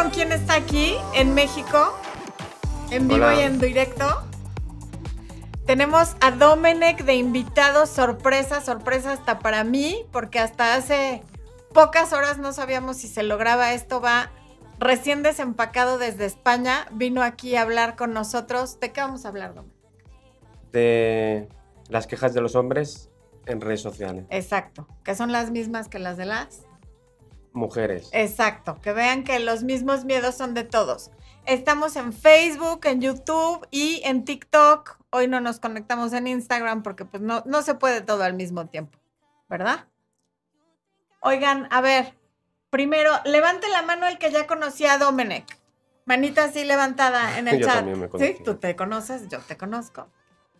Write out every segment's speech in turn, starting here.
vieron quién está aquí en México? En vivo Hola. y en directo. Tenemos a Domenech de invitado, sorpresa, sorpresa hasta para mí, porque hasta hace pocas horas no sabíamos si se lograba esto. Va recién desempacado desde España, vino aquí a hablar con nosotros. ¿De qué vamos a hablar, Domenech? de las quejas de los hombres en redes sociales. Exacto, que son las mismas que las de las. Mujeres. Exacto, que vean que los mismos miedos son de todos. Estamos en Facebook, en YouTube y en TikTok. Hoy no nos conectamos en Instagram porque pues no, no se puede todo al mismo tiempo, ¿verdad? Oigan, a ver, primero, levante la mano el que ya conocía a Domenech. Manita así levantada en el Yo chat. también me sí, conocía. tú te conoces, yo te conozco.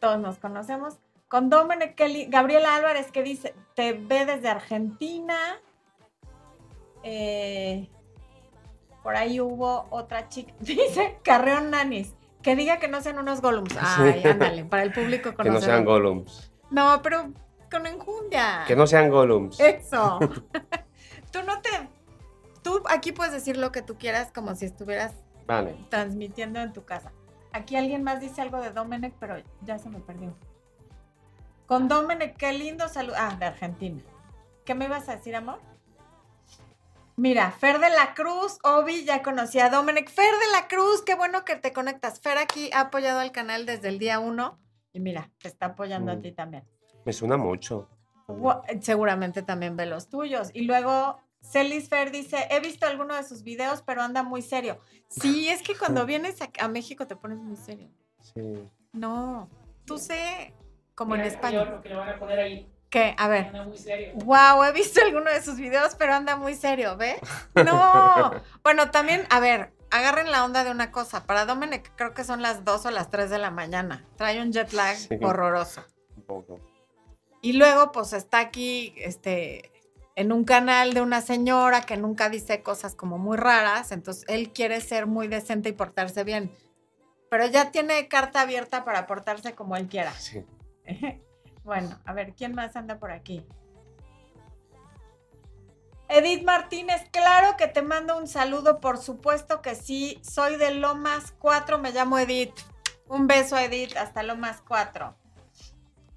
Todos nos conocemos. Con Domenech Kelly, Gabriela Álvarez que dice, te ve desde Argentina. Eh, por ahí hubo otra chica, dice Carreón Nanis, que diga que no sean unos golems. Ay, ándale, para el público que no sean golems. No, pero con enjundia. Que no sean golems. Eso. tú no te. Tú aquí puedes decir lo que tú quieras como si estuvieras Vale. transmitiendo en tu casa. Aquí alguien más dice algo de Domenech, pero ya se me perdió. Con Domenech, qué lindo salud. Ah, de Argentina. ¿Qué me ibas a decir, amor? Mira, Fer de la Cruz, Obi, ya conocí a Domenech. Fer de la Cruz, qué bueno que te conectas. Fer aquí ha apoyado al canal desde el día uno. Y mira, te está apoyando a Mm. ti también. Me suena mucho. Seguramente también ve los tuyos. Y luego Celis Fer dice, he visto alguno de sus videos, pero anda muy serio. Sí, es que cuando vienes a, a México te pones muy serio. Sí. No, tú sé, como Mira, en yo España. Lo que le van a poner ahí. ¿Qué? A ver. Anda muy serio. Wow, he visto alguno de sus videos, pero anda muy serio, ¿ve? No. Bueno, también, a ver, agarren la onda de una cosa. Para Domenech creo que son las 2 o las 3 de la mañana. Trae un jet lag Sí. horroroso. Un poco. Y luego, pues está aquí, este, en un canal de una señora que nunca dice cosas como muy raras. Entonces, él quiere ser muy decente y portarse bien. Pero ya tiene carta abierta para portarse como él quiera. Sí. Bueno, a ver, ¿quién más anda por aquí? Edith Martínez, claro que te mando un saludo, por supuesto que sí. Soy de Lomas 4, me llamo Edith. Un beso, Edith, hasta Lomas 4.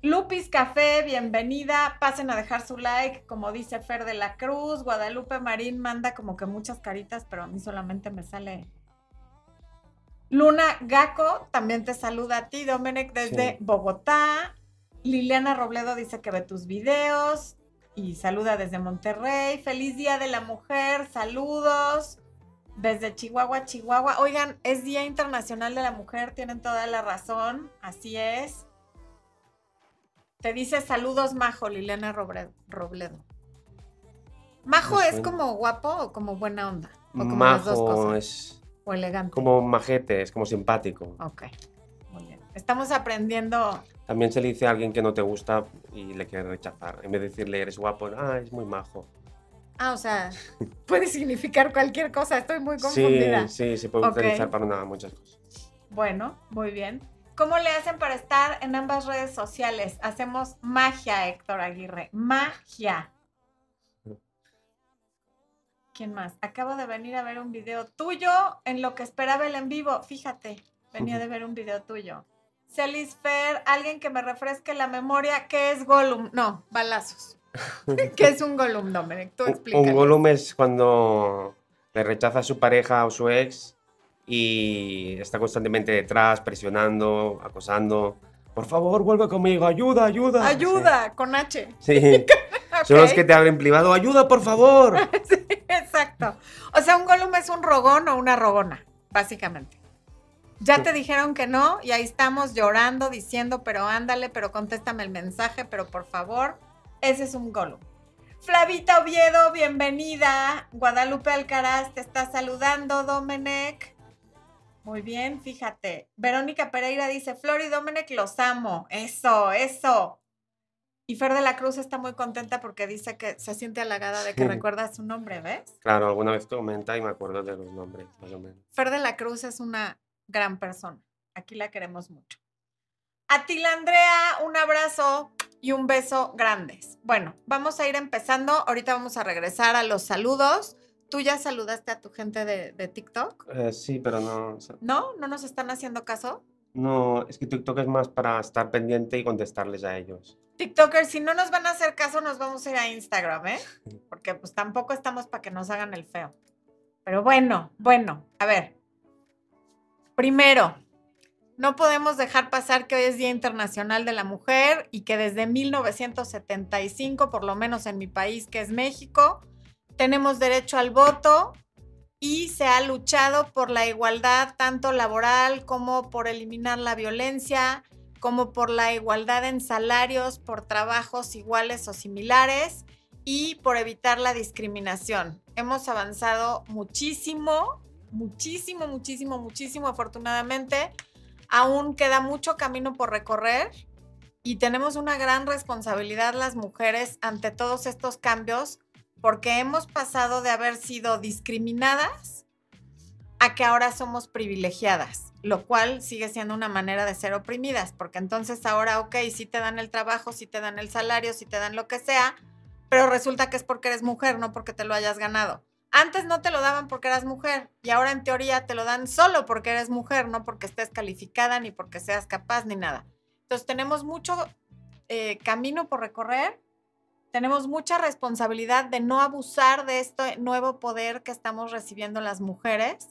Lupis Café, bienvenida. Pasen a dejar su like, como dice Fer de la Cruz. Guadalupe Marín manda como que muchas caritas, pero a mí solamente me sale. Luna Gaco también te saluda a ti, Domenech, desde Sí. Bogotá. Liliana Robledo dice que ve tus videos y saluda desde Monterrey. Feliz Día de la Mujer, saludos. Desde Chihuahua, Chihuahua. Oigan, es Día Internacional de la Mujer, tienen toda la razón, así es. Te dice saludos, Majo, Liliana Robledo. ¿Majo Me es como guapo o como buena onda? O como las dos Majo cosas. es O elegante. como majete, es como simpático. Ok, muy bien. Estamos aprendiendo. También se le dice a alguien que no te gusta y le quiere rechazar. En vez de decirle eres guapo, ah, es muy majo. Ah, o sea, puede significar cualquier cosa. Estoy muy Sí, confundida. sí, se puede utilizar para una- muchas cosas. Bueno, muy bien. ¿Cómo le hacen para estar en ambas redes sociales? Hacemos magia, Héctor Aguirre. Magia. ¿Quién más? Acabo de venir a ver un video tuyo en lo que esperaba el en vivo. Fíjate, venía de ver un video tuyo. Celis Fer, alguien que me refresque la memoria. ¿Qué es Gollum? No, balazos. ¿Qué es un Gollum, Dominic? Tú explícalo. Un golem es cuando le rechaza a su pareja o su ex y está constantemente detrás, presionando, acosando. Por favor, vuelve conmigo, ayuda, ayuda. Ayuda, con H. Sí, son los que te abren privado, ayuda, por favor. Sí, exacto. O sea, un Gollum es un rogón o una rogona, básicamente. Ya te dijeron que no y ahí estamos llorando, diciendo, pero ándale, pero contéstame el mensaje, pero por favor, ese es un Gollum. Flavita Oviedo, bienvenida. Guadalupe Alcaraz te está saludando, Domenech. Muy bien, fíjate. Verónica Pereira dice, Flor y Domenech los amo. Eso, eso. Y Fer de la Cruz está muy contenta porque dice que se siente halagada de que recuerda su nombre, ¿ves? Claro, alguna vez comenta y me acuerdo de los nombres, más o menos. Fer de la Cruz es una gran persona. Aquí la queremos mucho. Atila Andrea, un abrazo y un beso grandes. Bueno, vamos a ir empezando. Ahorita vamos a regresar a los saludos. ¿Tú ya saludaste a tu gente de, de TikTok? Eh, sí, pero no. o sea, ¿No? ¿No nos están haciendo caso? No, es que TikTok es más para estar pendiente y contestarles a ellos. TikTokers, si no nos van a hacer caso, nos vamos a ir a Instagram, ¿eh? Porque pues tampoco estamos para que nos hagan el feo. Pero bueno, bueno, a ver. Primero, no podemos dejar pasar que hoy es Día Internacional de la Mujer y que desde 1975, por lo menos en mi país, que es México, tenemos derecho al voto y se ha luchado por la igualdad tanto laboral como por eliminar la violencia, como por la igualdad en salarios, por trabajos iguales o similares y por evitar la discriminación. Hemos avanzado muchísimo, muchísimo, muchísimo, muchísimo, afortunadamente. Aún queda mucho camino por recorrer y tenemos una gran responsabilidad las mujeres ante todos estos cambios porque hemos pasado de haber sido discriminadas a que ahora somos privilegiadas, lo cual sigue siendo una manera de ser oprimidas, porque entonces ahora, ok, sí te dan el trabajo, sí te dan el salario, sí te dan lo que sea, pero resulta que es porque eres mujer, no porque te lo hayas ganado. Antes no te lo daban porque eras mujer y ahora en teoría te lo dan solo porque eres mujer, no porque estés calificada ni porque seas capaz ni nada. Entonces tenemos mucho eh, camino por recorrer tenemos mucha responsabilidad de no abusar de este nuevo poder que estamos recibiendo las mujeres,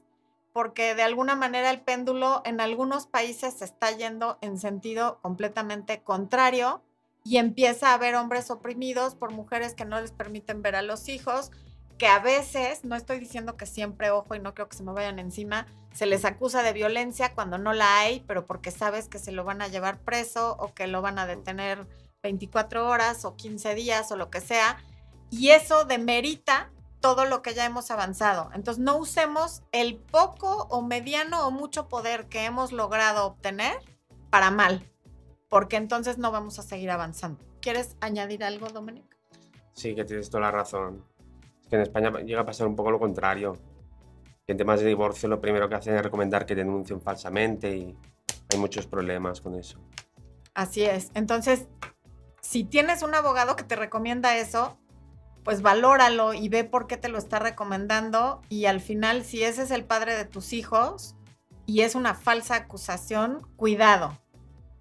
porque de alguna manera el péndulo en algunos países se está yendo en sentido completamente contrario y empieza a haber hombres oprimidos por mujeres que no les permiten ver a los hijos, que a veces, no estoy diciendo que siempre, ojo, y no creo que se me vayan encima, se les acusa de violencia cuando no la hay, pero porque sabes que se lo van a llevar preso o que lo van a detener 24 horas o 15 días o lo que sea, y eso demerita todo lo que ya hemos avanzado. Entonces, no usemos el poco o mediano o mucho poder que hemos logrado obtener para mal, porque entonces no vamos a seguir avanzando. ¿Quieres añadir algo, Dominic? Sí, que tienes toda la razón. En España llega a pasar un poco lo contrario. En temas de divorcio lo primero que hacen es recomendar que denuncien falsamente y hay muchos problemas con eso. Así es. Entonces, si tienes un abogado que te recomienda eso, pues valóralo y ve por qué te lo está recomendando y al final si ese es el padre de tus hijos y es una falsa acusación, cuidado,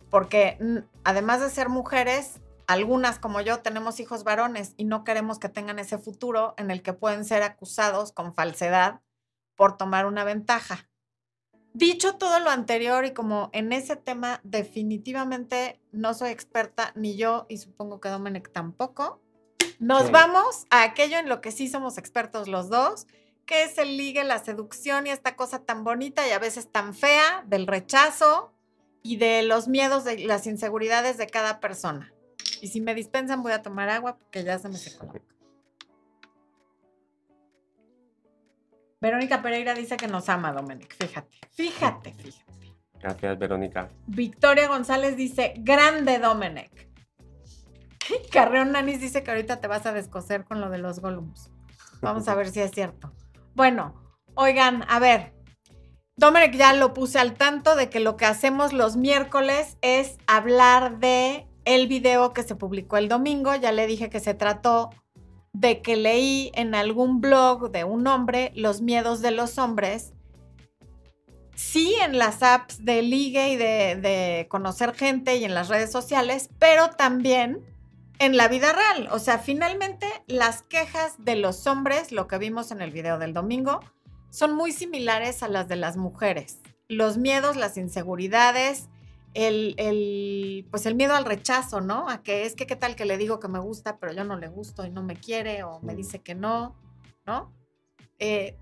porque además de ser mujeres, algunas como yo tenemos hijos varones y no queremos que tengan ese futuro en el que pueden ser acusados con falsedad por tomar una ventaja. Dicho todo lo anterior y como en ese tema definitivamente no soy experta ni yo y supongo que Domenech tampoco, nos Sí. vamos a aquello en lo que sí somos expertos los dos, que es el ligue, la seducción y esta cosa tan bonita y a veces tan fea del rechazo y de los miedos, de las inseguridades de cada persona. Y si me dispensan voy a tomar agua porque ya se me secó la boca. Verónica Pereira dice que nos ama, Dominic. Fíjate, fíjate, fíjate. Gracias, Verónica. Victoria González dice, grande Domenech. Carreón Nanis dice que ahorita te vas a descoser con lo de los Gollums. Vamos a ver si es cierto. Bueno, oigan, a ver. Domenech ya lo puse al tanto de que lo que hacemos los miércoles es hablar de el video que se publicó el domingo. Ya le dije que se trató de que leí en algún blog de un hombre los miedos de los hombres sí en las apps de ligue y de, de, conocer gente y en las redes sociales, pero también en la vida real. O sea, finalmente las quejas de los hombres, lo que vimos en el video del domingo, son muy similares a las de las mujeres. Los miedos, las inseguridades, el, el, pues el miedo al rechazo, ¿no? A que es que qué tal que le digo que me gusta, pero yo no le gusto y no me quiere o me dice que no, ¿no? Eh,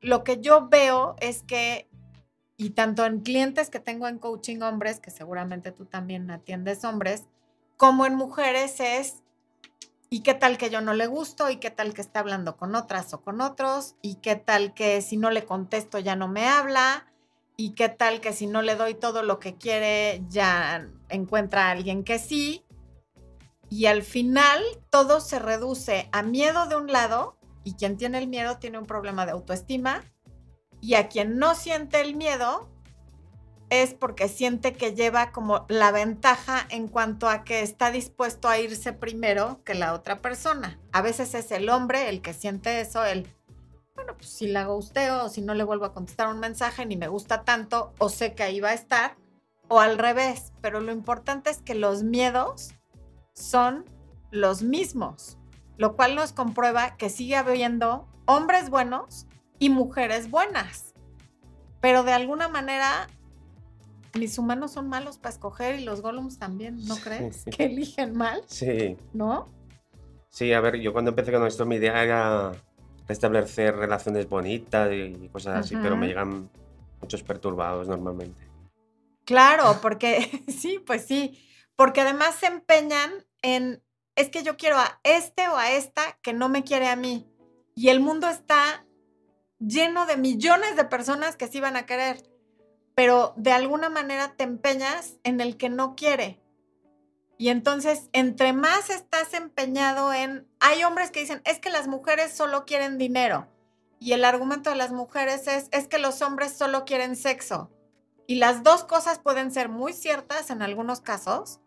lo que yo veo es que y tanto en clientes que tengo en coaching hombres, que seguramente tú también atiendes hombres, como en mujeres es, ¿y qué tal que yo no le gusto? ¿Y qué tal que está hablando con otras o con otros? ¿Y qué tal que si no le contesto ya no me habla? ¿Y qué tal que si no le doy todo lo que quiere ya encuentra a alguien que sí? Y al final todo se reduce a miedo de un lado, y quien tiene el miedo tiene un problema de autoestima, y a quien no siente el miedo es porque siente que lleva como la ventaja en cuanto a que está dispuesto a irse primero que la otra persona. A veces es el hombre el que siente eso, el pues si la gusteo o si no le vuelvo a contestar un mensaje ni me gusta tanto o sé que ahí va a estar o al revés, pero lo importante es que los miedos son los mismos, lo cual nos comprueba que sigue habiendo hombres buenos y mujeres buenas. Pero de alguna manera mis humanos son malos para escoger y los golems también, ¿no crees? Que eligen mal. Sí. ¿No? Sí, a ver, yo cuando empecé con esto mi idea era establecer relaciones bonitas y cosas así, pero me llegan muchos perturbados normalmente. Claro, porque sí, pues sí, porque además se empeñan en, es que yo quiero a este o a esta que no me quiere a mí. Y el mundo está lleno de millones de personas que sí van a querer, pero de alguna manera te empeñas en el que no quiere. Y entonces, entre más estás empeñado en, hay hombres que dicen, es que las mujeres solo quieren dinero. Y el argumento de las mujeres es, es que los hombres solo quieren sexo. Y las dos cosas pueden ser muy ciertas en algunos casos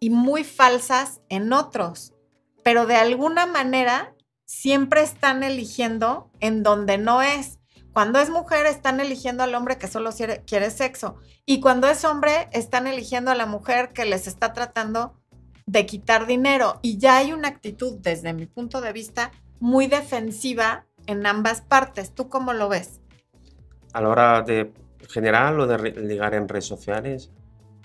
y muy falsas en otros. Pero de alguna manera siempre están eligiendo en donde no es. Cuando es mujer, están eligiendo al hombre que solo quiere sexo. Y cuando es hombre, están eligiendo a la mujer que les está tratando de quitar dinero. Y ya hay una actitud, desde mi punto de vista, muy defensiva en ambas partes. ¿Tú cómo lo ves? A la hora de general o de ligar en redes sociales.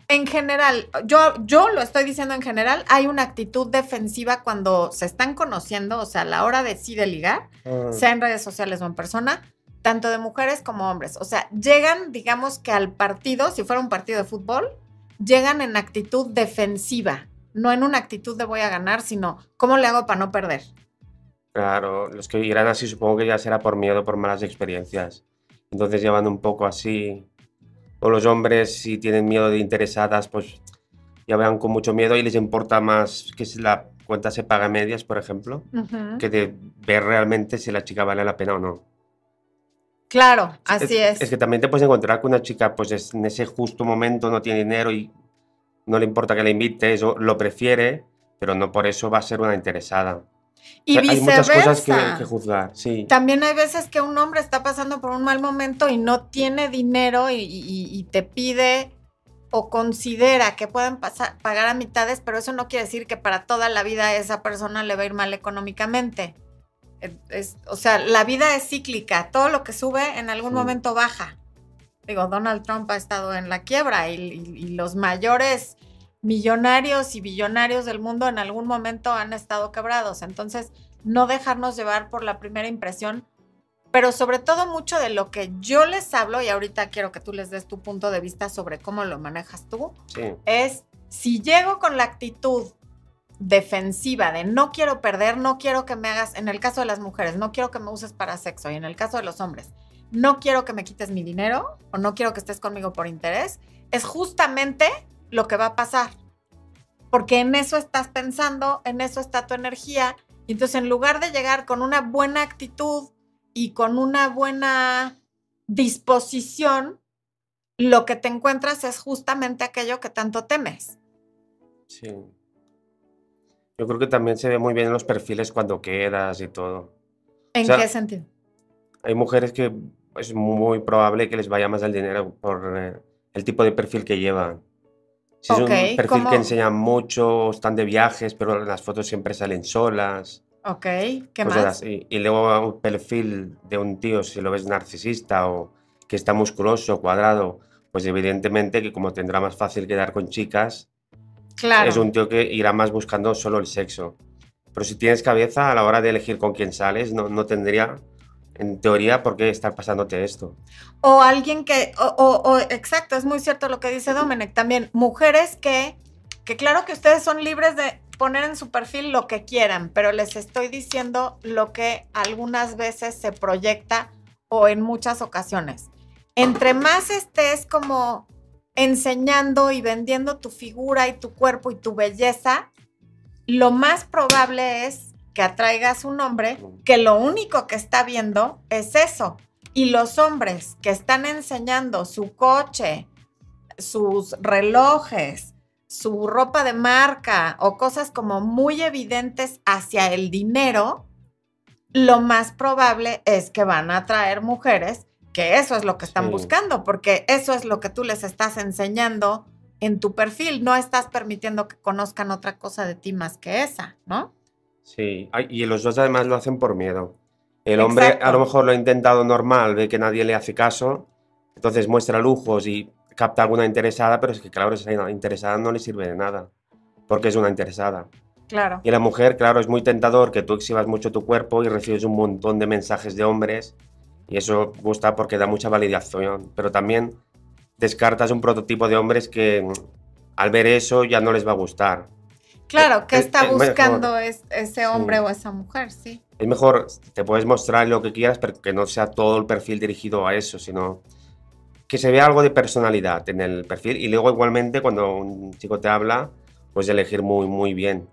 En general, yo, yo lo estoy diciendo en general, hay una actitud defensiva cuando se están conociendo, o sea, a la hora de sí de ligar, ah. sea en redes sociales o en persona, tanto de mujeres como hombres. O sea, llegan, digamos que al partido, si fuera un partido de fútbol, llegan en actitud defensiva, no en una actitud de voy a ganar, sino cómo le hago para no perder. Claro, los que irán así supongo que ya será por miedo, por malas experiencias. Entonces llevan un poco así. O los hombres, si tienen miedo de interesadas, pues ya vean con mucho miedo y les importa más que si la cuenta se paga a medias, por ejemplo, que de ver realmente si la chica vale la pena o no. Claro, así es, es. que también te puedes encontrar con una chica, pues en ese justo momento no tiene dinero y no le importa que la invites o lo prefiere, pero no por eso va a ser una interesada. Y Hay muchas cosas que, juzgar, sí. También hay veces que un hombre está pasando por un mal momento y no tiene dinero y, te pide o considera que pueden pasar, pagar a mitades, pero eso no quiere decir que para toda la vida esa persona le va a ir mal económicamente o sea, la vida es cíclica, todo lo que sube en algún momento baja. Digo, Donald Trump ha estado en la quiebra y, los mayores millonarios y billonarios del mundo en algún momento han estado quebrados. Entonces, no dejarnos llevar por la primera impresión, pero sobre todo mucho de lo que yo les hablo, y ahorita quiero que tú les des tu punto de vista sobre cómo lo manejas tú, es si llego con la actitud defensiva de no quiero perder, no quiero que me hagas, en el caso de las mujeres, no quiero que me uses para sexo y en el caso de los hombres, no quiero que me quites mi dinero o no quiero que estés conmigo por interés, es justamente lo que va a pasar. Porque en eso estás pensando, en eso está tu energía. Y entonces en lugar de llegar con una buena actitud y con una buena disposición, lo que te encuentras es justamente aquello que tanto temes. Sí. Yo creo que también se ve muy bien en los perfiles cuando quedas y todo. ¿En qué sentido? Hay mujeres que es muy probable que les vaya más el dinero por eh, el tipo de perfil que llevan. Si es un perfil que enseña mucho, están de viajes, pero las fotos siempre salen solas. Ok, ¿qué más? Y luego un perfil de un tío, si lo ves narcisista o que está musculoso, cuadrado, pues evidentemente que como tendrá más fácil quedar con chicas, es un tío que irá más buscando solo el sexo. Pero si tienes cabeza a la hora de elegir con quién sales, no, no tendría, en teoría, por qué estar pasándote esto. O alguien que, o, exacto, es muy cierto lo que dice Domenech también, mujeres que, que claro que ustedes son libres de poner en su perfil lo que quieran, pero les estoy diciendo lo que algunas veces se proyecta o en muchas ocasiones. Entre más estés como enseñando y vendiendo tu figura y tu cuerpo y tu belleza, lo más probable es que atraigas un hombre que lo único que está viendo es eso. Y los hombres que están enseñando su coche, sus relojes, su ropa de marca o cosas como muy evidentes hacia el dinero, lo más probable es que van a atraer mujeres que eso es lo que están buscando, porque eso es lo que tú les estás enseñando en tu perfil. No estás permitiendo que conozcan otra cosa de ti más que esa, ¿no? Sí, y los dos además lo hacen por miedo. El hombre a lo mejor lo ha intentado normal, ve que nadie le hace caso, entonces muestra lujos y capta alguna interesada, pero es que claro, esa interesada no le sirve de nada, porque es una interesada. Claro. Y la mujer, claro, es muy tentador que tú exhibas mucho tu cuerpo y recibes un montón de mensajes de hombres y eso gusta porque da mucha validación, pero también descartas un prototipo de hombres que mm, al ver eso ya no les va a gustar. Claro, ¿qué está buscando ese hombre o esa mujer? Sí. Es mejor, te puedes mostrar lo que quieras, pero que no sea todo el perfil dirigido a eso, sino que se vea algo de personalidad en el perfil. Y luego igualmente cuando un chico te habla, puedes elegir muy, muy bien.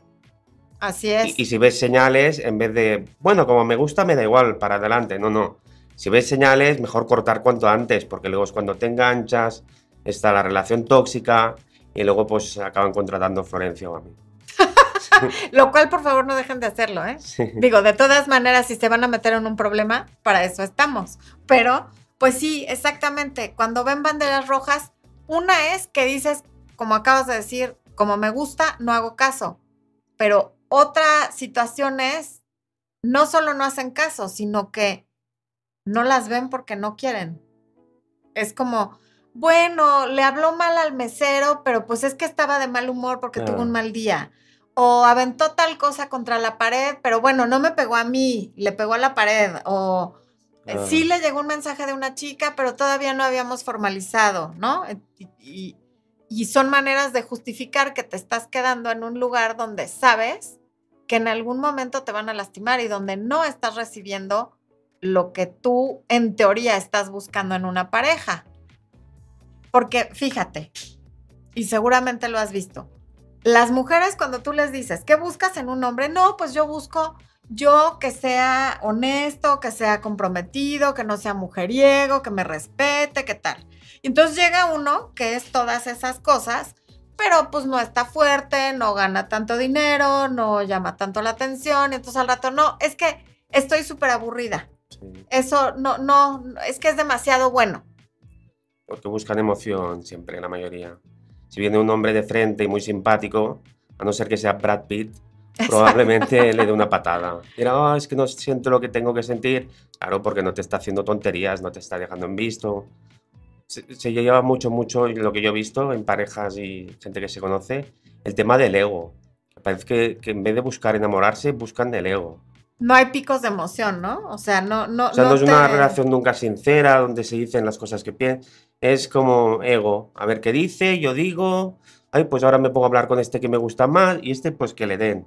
Así es. Y, y si ves señales, en vez de, bueno, como me gusta, me da igual, para adelante. No, no si ves señales, mejor cortar cuanto antes, porque luego es cuando te enganchas, está la relación tóxica y luego pues acaban contratando a Florencia o a mí. Lo cual, por favor, no dejen de hacerlo, ¿eh? Digo, de todas maneras, si se van a meter en un problema, para eso estamos. Pero, pues sí, exactamente. Cuando ven banderas rojas, una es que dices, como acabas de decir, como me gusta, no hago caso. Pero otra situación es, no solo no hacen caso, sino que no las ven porque no quieren. Es como, bueno, le habló mal al mesero, pero pues es que estaba de mal humor porque tuvo un mal día. O aventó tal cosa contra la pared, pero bueno, no me pegó a mí, le pegó a la pared. O eh, sí le llegó un mensaje de una chica, pero todavía no habíamos formalizado, ¿no? Y, y son maneras de justificar que te estás quedando en un lugar donde sabes que en algún momento te van a lastimar y donde no estás recibiendo lo que tú en teoría estás buscando en una pareja. Porque fíjate, y seguramente lo has visto, las mujeres cuando tú les dices, ¿qué buscas en un hombre? No, pues yo busco yo que sea honesto, que sea comprometido, que no sea mujeriego, que me respete, ¿qué tal? entonces llega uno que es todas esas cosas, pero pues no está fuerte, no gana tanto dinero, no llama tanto la atención, y entonces al rato no, es que estoy súper aburrida. Eso no, no, es que es demasiado bueno. Porque buscan emoción siempre, la mayoría. Si viene un hombre de frente y muy simpático, a no ser que sea Brad Pitt, probablemente le dé una patada. Dirá, oh, es que no siento lo que tengo que sentir. Claro, porque no te está haciendo tonterías, no te está dejando en visto. Se, lleva mucho, mucho lo que yo he visto en parejas y gente que se conoce, el tema del ego. Parece que, que en vez de buscar enamorarse, buscan del ego no hay picos de emoción, ¿no? O sea, no, no, o sea, no, es una relación nunca sincera donde se dicen las cosas que piensan. Es como ego. A ver qué dice, yo digo, ay, pues ahora me pongo a hablar con este que me gusta más y este, pues que le den.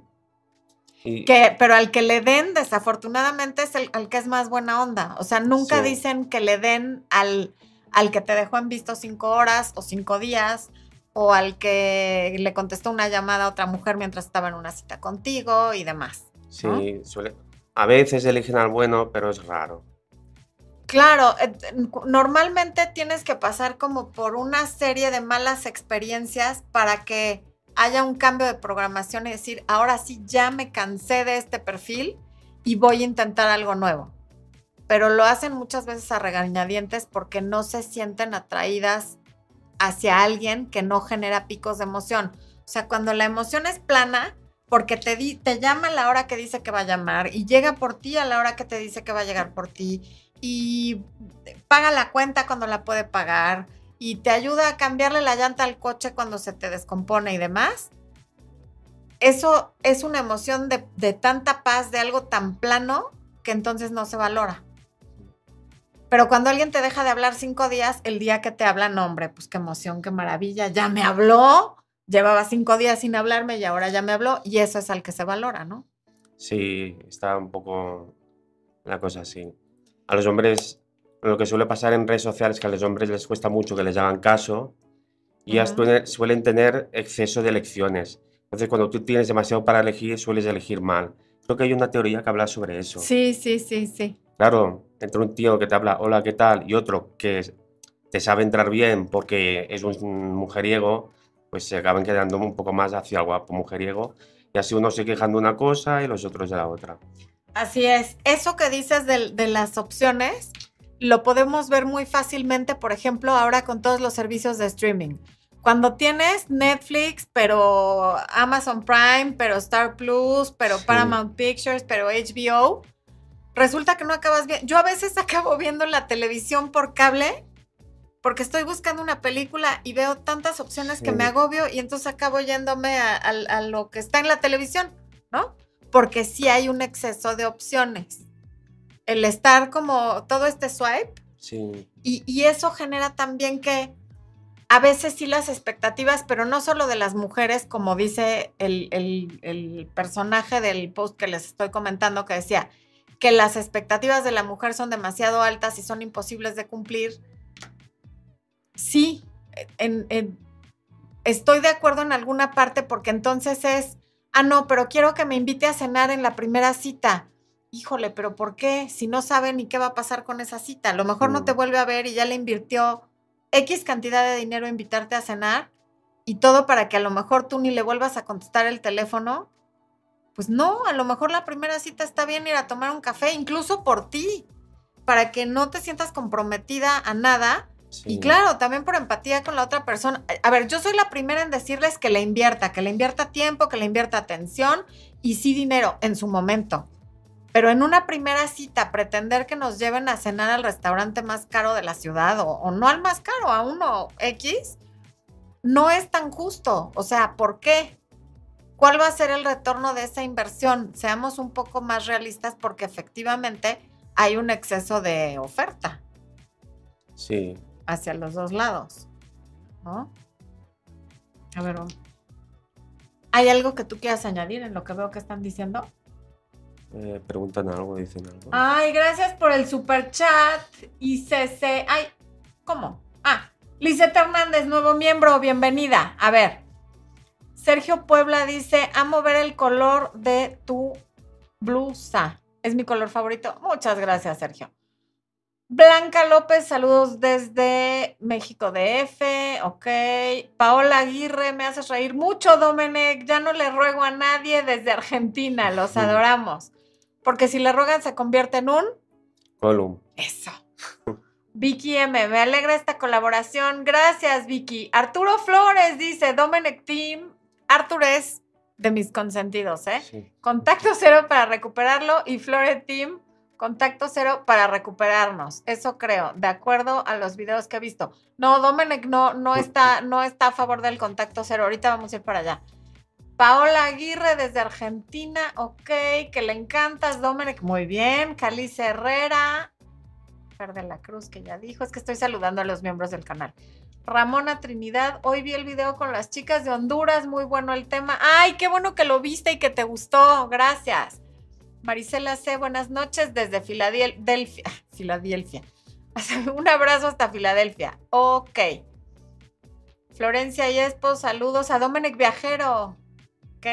Que, pero al que le den, desafortunadamente, es el, que es más buena onda. O sea, nunca dicen que le den al, al que te dejó en visto cinco horas o cinco días, o al que le contestó una llamada a otra mujer mientras estaba en una cita contigo y demás. Sí, suele, a veces eligen al bueno, pero es raro. Claro, eh, normalmente tienes que pasar como por una serie de malas experiencias para que haya un cambio de programación y decir, ahora sí ya me cansé de este perfil y voy a intentar algo nuevo. Pero lo hacen muchas veces a regañadientes porque no se sienten atraídas hacia alguien que no genera picos de emoción. O sea, cuando la emoción es plana, porque te, llama a la hora que dice que va a llamar y llega por ti a la hora que te dice que va a llegar por ti y paga la cuenta cuando la puede pagar y te ayuda a cambiarle la llanta al coche cuando se te descompone y demás. Eso es una emoción de, de tanta paz, de algo tan plano, que entonces no se valora. Pero cuando alguien te deja de hablar cinco días, el día que te habla, no, hombre, pues qué emoción, qué maravilla, ya me habló, llevaba cinco días sin hablarme y ahora ya me habló y eso es al que se valora, ¿no? Sí, está un poco la cosa así. A los hombres, lo que suele pasar en redes sociales es que a los hombres les cuesta mucho que les hagan caso y ya suelen tener exceso de elecciones. Entonces, cuando tú tienes demasiado para elegir, sueles elegir mal. Creo que hay una teoría que habla sobre eso. Sí, sí, sí, sí. Claro, entre un tío que te habla, hola, ¿qué tal? Y otro que te sabe entrar bien porque es un mujeriego, pues se acaban quedando un poco más hacia el guapo mujeriego y así uno se quejan de una cosa y los otros de la otra. Así es. Eso que dices de, de, las opciones, lo podemos ver muy fácilmente, por ejemplo, ahora con todos los servicios de streaming. Cuando tienes Netflix, pero Amazon Prime, pero Star Plus, pero Paramount Pictures, pero HBO, resulta que no acabas bien. Yo a veces acabo viendo la televisión por cable porque estoy buscando una película y veo tantas opciones que me agobio y entonces acabo yéndome a, lo que está en la televisión, ¿no? Porque sí hay un exceso de opciones. El estar como todo este swipe. Sí. Y, eso genera también que a veces sí las expectativas, pero no solo de las mujeres, como dice el, el personaje del post que les estoy comentando, que decía que las expectativas de la mujer son demasiado altas y son imposibles de cumplir sí, estoy de acuerdo en alguna parte porque entonces es, ah, no, pero quiero que me invite a cenar en la primera cita. Híjole, pero ¿por qué? Si no sabe ni qué va a pasar con esa cita. A lo mejor no te vuelve a ver y ya le invirtió X cantidad de dinero a invitarte a cenar y todo para que a lo mejor tú ni le vuelvas a contestar el teléfono. Pues no, a lo mejor la primera cita está bien ir a tomar un café, incluso por ti, para que no te sientas comprometida a nada y claro, también por empatía con la otra persona. A ver, yo soy la primera en decirles que le invierta, que le invierta tiempo, que le invierta atención y sí dinero en su momento. Pero en una primera cita, pretender que nos lleven a cenar al restaurante más caro de la ciudad o, o no al más caro, a uno X, no es tan justo. O sea, ¿por qué? ¿Cuál va a ser el retorno de esa inversión? Seamos un poco más realistas porque efectivamente hay un exceso de oferta. Sí, hacia los dos lados, ¿no? A ver, ¿hay algo que tú quieras añadir en lo que veo que están diciendo? Eh, preguntan algo, dicen algo. Ay, gracias por el super chat. ICC. Ay, ¿cómo? Ah, Lizeth Hernández, nuevo miembro, bienvenida. A ver, Sergio Puebla dice: Amo ver el color de tu blusa. Es mi color favorito. Muchas gracias, Sergio. Blanca López, saludos desde México DF, ok. Paola Aguirre, me haces reír mucho, Domenech. Ya no le ruego a nadie desde Argentina, los adoramos. Porque si le ruegan se convierte en un... Column. Eso. Vicky M, me alegra esta colaboración. Gracias, Vicky. Arturo Flores dice, Domenech Team. Arturo es de mis consentidos, ¿eh? Contacto cero para recuperarlo y Flores Team contacto cero para recuperarnos. Eso creo, de acuerdo a los videos que he visto. No, Domenech no, no, está, no está a favor del contacto cero. Ahorita vamos a ir para allá. Paola Aguirre desde Argentina, ok, que le encantas, Domenech, muy bien. Calice Herrera, Fer de la Cruz, que ya dijo, es que estoy saludando a los miembros del canal. Ramona Trinidad, hoy vi el video con las chicas de Honduras, muy bueno el tema. Ay, qué bueno que lo viste y que te gustó, gracias. Marisela C., buenas noches desde Filadelfia. Filadelfia. Un abrazo hasta Filadelfia. Ok. Florencia Yespo, saludos a Domenech Viajero. Ok.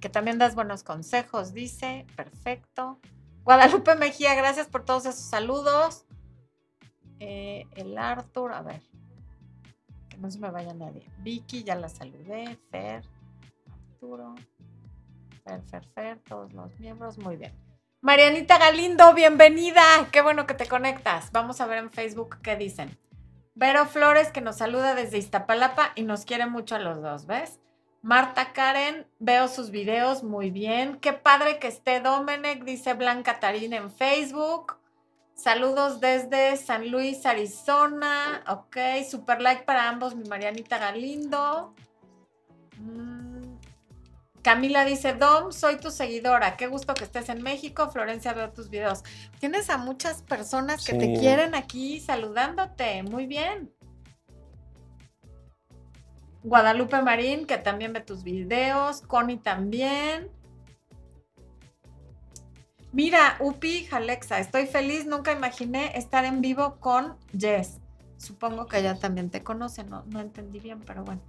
Que también das buenos consejos, dice. Perfecto. Guadalupe Mejía, gracias por todos esos saludos. Eh, el Arthur, a ver. Que no se me vaya nadie. Vicky, ya la saludé. Fer, Arturo. Fer, Fer, Fer, todos los miembros, muy bien. Marianita Galindo, bienvenida. Qué bueno que te conectas. Vamos a ver en Facebook qué dicen. Vero Flores, que nos saluda desde Iztapalapa y nos quiere mucho a los dos, ¿ves? Marta Karen, veo sus videos muy bien. Qué padre que esté Domenech, dice Blanca Tarín en Facebook. Saludos desde San Luis, Arizona. Ok, super like para ambos, mi Marianita Galindo. Mm. Camila dice, Dom, soy tu seguidora. Qué gusto que estés en México. Florencia, veo tus videos. Tienes a muchas personas que te quieren aquí saludándote. Muy bien. Guadalupe Marín, que también ve tus videos. Connie también. Mira, Upi Alexa, estoy feliz. Nunca imaginé estar en vivo con Jess. Supongo que ella también te conoce, no, no entendí bien, pero bueno.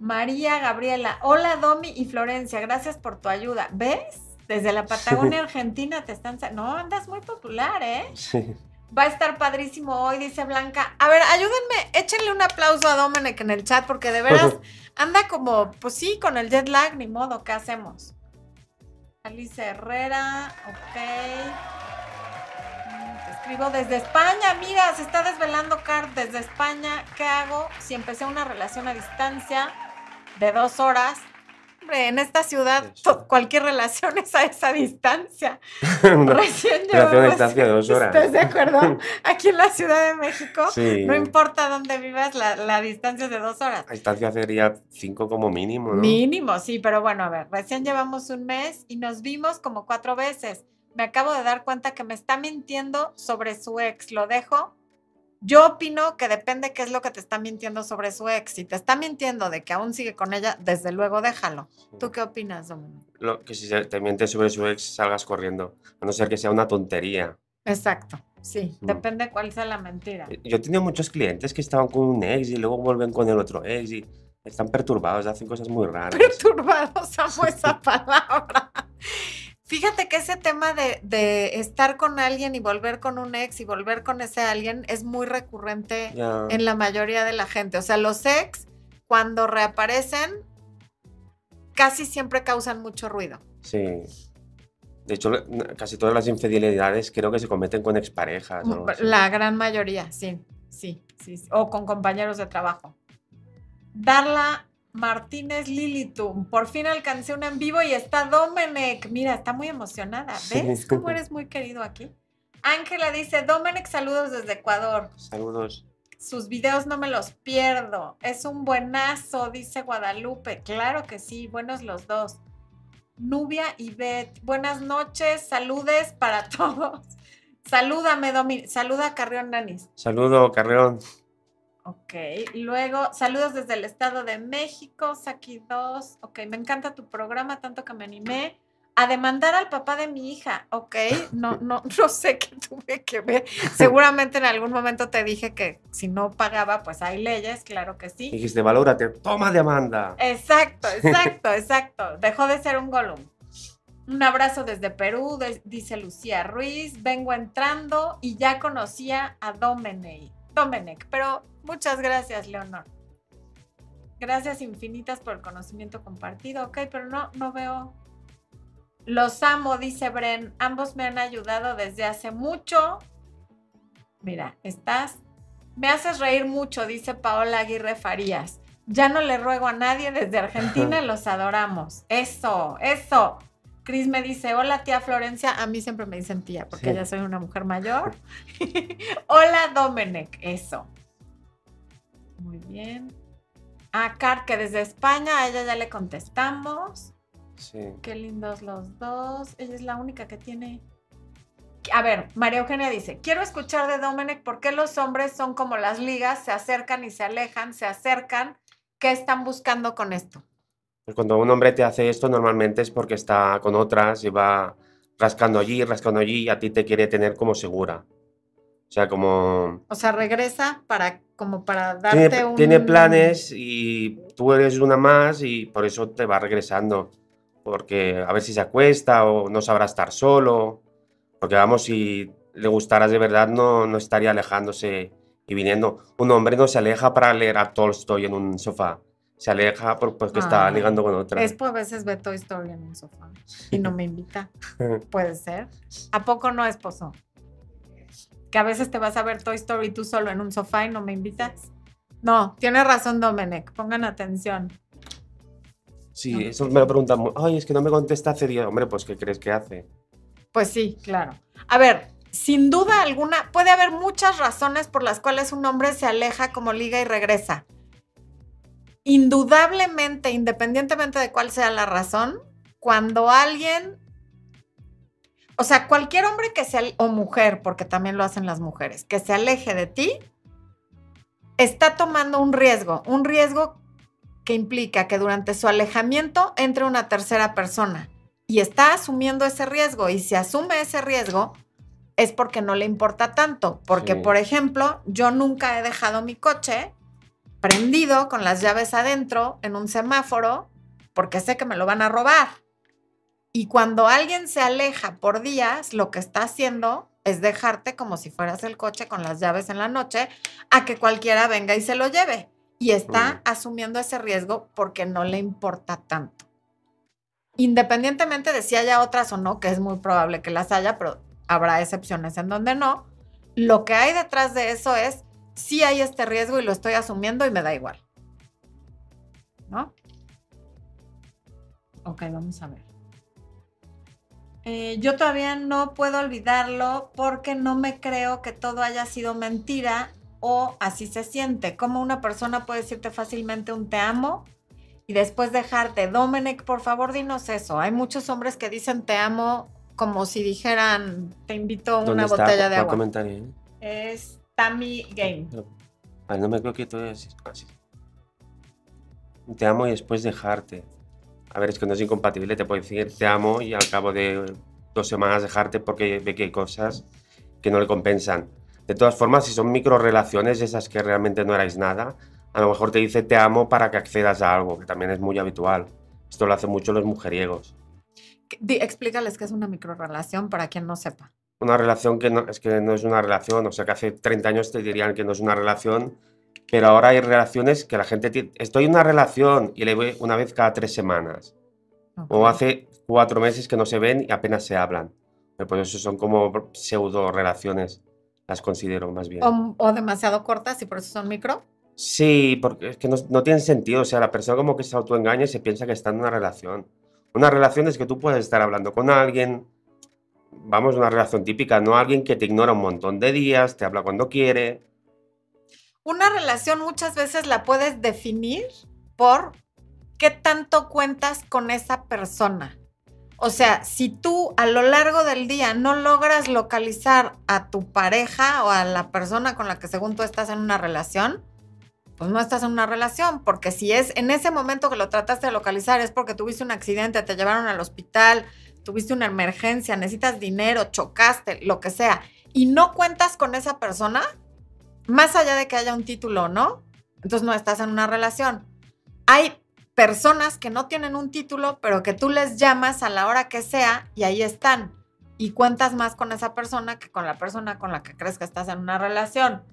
María Gabriela, hola Domi y Florencia, gracias por tu ayuda. ¿Ves? Desde la Patagonia Argentina te están... No, andas muy popular, ¿eh? Sí. Va a estar padrísimo hoy, dice Blanca. A ver, ayúdenme, échenle un aplauso a Dominic en el chat, porque de veras anda como, pues sí, con el jet lag, ni modo, ¿qué hacemos? Alice Herrera, ok. Mm, te escribo desde España, mira, se está desvelando Card desde España. ¿Qué hago si empecé una relación a distancia de dos horas? en esta ciudad cualquier relación es a esa distancia. Recién relación distancia de dos horas. ¿Estás de acuerdo? Aquí en la Ciudad de México, no importa dónde vivas, la, distancia es de dos horas. La distancia sería cinco como mínimo, ¿no? Mínimo, sí, pero bueno, a ver, recién llevamos un mes y nos vimos como cuatro veces. Me acabo de dar cuenta que me está mintiendo sobre su ex. ¿Lo dejo? Yo opino que depende qué es lo que te está mintiendo sobre su ex. Si te está mintiendo de que aún sigue con ella, desde luego déjalo. ¿Tú qué opinas, Dominic? Lo, que si te miente sobre su ex, salgas corriendo. A no ser que sea una tontería. Exacto. Sí, mm. depende cuál sea la mentira. Eh, yo he tenido muchos clientes que estaban con un ex y luego vuelven con el otro ex y están perturbados, hacen cosas muy raras. Perturbados, amo esa palabra. Fíjate que ese tema de, estar con alguien y volver con un ex y volver con ese alguien es muy recurrente en la mayoría de la gente. O sea, los ex, cuando reaparecen, casi siempre causan mucho ruido. Sí. De hecho, casi todas las infidelidades creo que se cometen con exparejas. La gran mayoría, sí, sí, sí. O con compañeros de trabajo. Darla Martínez Lilitum. Por fin alcancé un en vivo y está Domenech. Mira, está muy emocionada. ¿Ves cómo eres muy querido aquí? Ángela dice, Domenech, saludos desde Ecuador. Saludos. Sus videos no me los pierdo. Es un buenazo, dice Guadalupe. Claro que sí, buenos los dos. Nubia y Beth, buenas noches, saludes para todos. Salúdame, Domi. Saluda a Carrión Nanis. Saludo, Carrión. Ok, luego saludos desde el Estado de México, Saki 2. Ok, me encanta tu programa, tanto que me animé a demandar al papá de mi hija. Ok, no, no, no sé qué tuve que ver. Seguramente en algún momento te dije que si no pagaba, pues hay leyes, claro que sí. Dijiste, valórate, toma demanda. Exacto, exacto, exacto. Dejó de ser un Gollum. Un abrazo desde Perú, dice Lucía Ruiz. Vengo entrando y ya conocía a Domenech. Domenech, pero Muchas gracias, Leonor. Gracias infinitas por el conocimiento compartido. Ok, pero no, no veo. Los amo, dice Bren. Ambos me han ayudado desde hace mucho. Mira, estás. Me haces reír mucho, dice Paola Aguirre Farías. Ya no le ruego a nadie desde Argentina, los adoramos. Eso, eso. Cris me dice, hola tía Florencia, a mí siempre me dicen tía, porque ya soy una mujer mayor. hola Domenech, eso. Muy bien. A Car, que desde España, a ella ya le contestamos. Sí. Qué lindos los dos. Ella es la única que tiene. A ver, María Eugenia dice: Quiero escuchar de Dominic por qué los hombres son como las ligas, se acercan y se alejan, se acercan. ¿Qué están buscando con esto? Pues cuando un hombre te hace esto, normalmente es porque está con otras y va rascando allí, rascando allí y a ti te quiere tener como segura. O sea, como... O sea, regresa para como para darte tiene, un... Tiene planes y tú eres una más y por eso te va regresando. Porque a ver si se acuesta o no sabrá estar solo. Porque vamos, si le gustaras de verdad no, no estaría alejándose y viniendo. Un hombre no se aleja para leer a Tolstoy en un sofá. Se aleja porque está ah, ligando con otra. Es por veces ve Toy Story en un sofá y no me invita. Puede ser. ¿A poco no, esposo? que a veces te vas a ver Toy Story tú solo en un sofá y no me invitas. No, tiene razón Domenech, pongan atención. Sí, eso me lo preguntan, ay, es que no me contesta hace día. Hombre, pues ¿qué crees que hace? Pues sí, claro. A ver, sin duda alguna, puede haber muchas razones por las cuales un hombre se aleja como liga y regresa. Indudablemente, independientemente de cuál sea la razón, cuando alguien o sea, cualquier hombre que se, o mujer, porque también lo hacen las mujeres, que se aleje de ti, está tomando un riesgo, un riesgo que implica que durante su alejamiento entre una tercera persona y está asumiendo ese riesgo y si asume ese riesgo es porque no le importa tanto, porque por ejemplo, yo nunca he dejado mi coche prendido con las llaves adentro en un semáforo porque sé que me lo van a robar. Y cuando alguien se aleja por días, lo que está haciendo es dejarte como si fueras el coche con las llaves en la noche a que cualquiera venga y se lo lleve. Y está asumiendo ese riesgo porque no le importa tanto. independientemente de si haya otras o no, que es muy probable que las haya, pero habrá excepciones en donde no, lo que hay detrás de eso es, si hay este riesgo y lo estoy asumiendo y me da igual. ¿No? Ok, vamos a ver. Eh, yo todavía no puedo olvidarlo porque no me creo que todo haya sido mentira o así se siente. Como una persona puede decirte fácilmente un te amo y después dejarte. Dominic, por favor, dinos eso. Hay muchos hombres que dicen te amo como si dijeran te invito a una botella de agua. comentario? Eh? Es Tammy Game. Ah, no me creo que tú es así. Te amo y después dejarte. A ver, es que no es incompatible. Te puedo decir te amo y al cabo de dos semanas dejarte porque ve que hay cosas que no le compensan. De todas formas, si son micro relaciones, esas que realmente no erais nada, a lo mejor te dice te amo para que accedas a algo, que también es muy habitual. Esto lo hacen mucho los mujeriegos. explícales qué es una micro relación para quien no sepa. Una relación que no, es que no es una relación, o sea que hace 30 años te dirían que no es una relación, pero ahora hay relaciones que la gente tiene, estoy en una relación y le voy una vez cada tres semanas. O hace cuatro meses que no se ven y apenas se hablan. Pues eso son como pseudo relaciones las considero más bien. O, demasiado cortas y por eso son micro. Sí, porque es que no, no tiene sentido. O sea, la persona como que se autoengaña y se piensa que está en una relación. Una relación es que tú puedes estar hablando con alguien, vamos, una relación típica, no alguien que te ignora un montón de días, te habla cuando quiere. Una relación muchas veces la puedes definir por qué tanto cuentas con esa persona. O sea, si tú a lo largo del día no logras localizar a tu pareja o a la persona con la que según tú estás en una relación, pues no estás en una relación, porque si es en ese momento que lo trataste de localizar es porque tuviste un accidente, te llevaron al hospital, tuviste una emergencia, necesitas dinero, chocaste, lo que sea, y no cuentas con esa persona, más allá de que haya un título o no, entonces no estás en una relación. Hay personas que no tienen un título, pero que tú les llamas a la hora que sea y ahí están. Y cuentas más con esa persona que con la persona con la que crees que estás en una relación.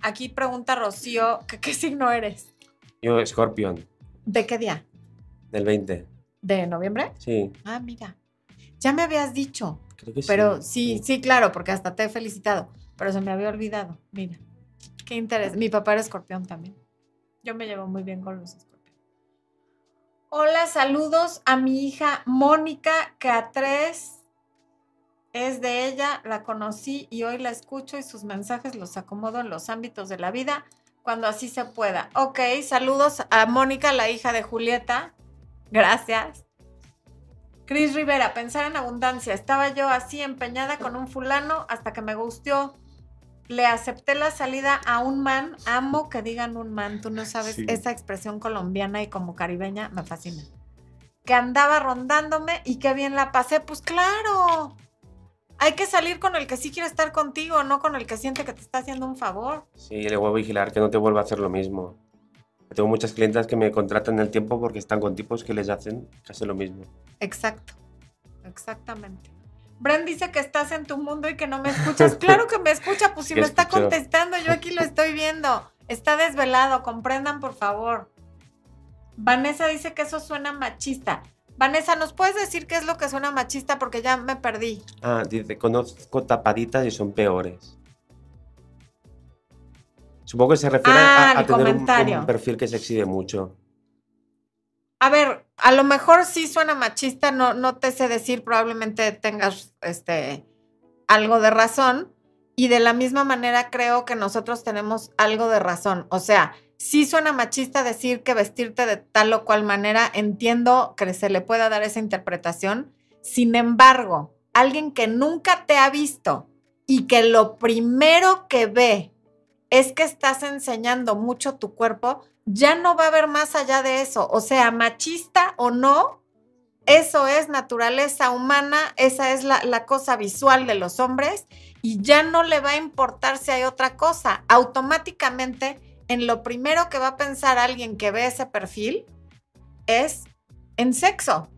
Aquí pregunta Rocío, ¿qué signo eres? Yo, Scorpion. ¿De qué día? Del 20. ¿De noviembre? Sí. Ah, mira. Ya me habías dicho. Creo que pero sí. sí, sí, claro, porque hasta te he felicitado. Pero se me había olvidado. Mira. Qué interés. Mi papá era escorpión también. Yo me llevo muy bien con los escorpiones. Hola, saludos a mi hija Mónica, que a tres es de ella, la conocí y hoy la escucho y sus mensajes los acomodo en los ámbitos de la vida cuando así se pueda. Ok, saludos a Mónica, la hija de Julieta. Gracias. Cris Rivera, pensar en abundancia. Estaba yo así empeñada con un fulano hasta que me gustó le acepté la salida a un man, amo que digan un man, tú no sabes, esa expresión colombiana y como caribeña me fascina. Que andaba rondándome y que bien la pasé, pues claro. Hay que salir con el que sí quiere estar contigo, no con el que siente que te está haciendo un favor. Sí, le voy a vigilar que no te vuelva a hacer lo mismo. Tengo muchas clientas que me contratan el tiempo porque están con tipos que les hacen casi lo mismo. Exacto, exactamente. Bren dice que estás en tu mundo y que no me escuchas. Claro que me escucha, pues si me está contestando, yo aquí lo estoy viendo. Está desvelado, comprendan por favor. Vanessa dice que eso suena machista. Vanessa, ¿nos puedes decir qué es lo que suena machista? Porque ya me perdí. Ah, dice, conozco tapaditas y son peores. Supongo que se refiere a, ah, tener un, perfil que se exhibe mucho. A ver, a lo mejor sí suena machista, no, no te sé decir, probablemente tengas este, algo de razón. Y de la misma manera creo que nosotros tenemos algo de razón. O sea, sí suena machista decir que vestirte de tal o cual manera, entiendo que se le pueda dar esa interpretación. Sin embargo, alguien que nunca te ha visto y que lo primero que ve es que estás enseñando mucho tu cuerpo, ya no va a haber más allá de eso. O sea, machista o no, eso es naturaleza humana, esa es la, cosa visual de los hombres y ya no le va a importar si hay otra cosa. Automáticamente, en lo primero que va a pensar alguien que ve ese perfil es en sexo.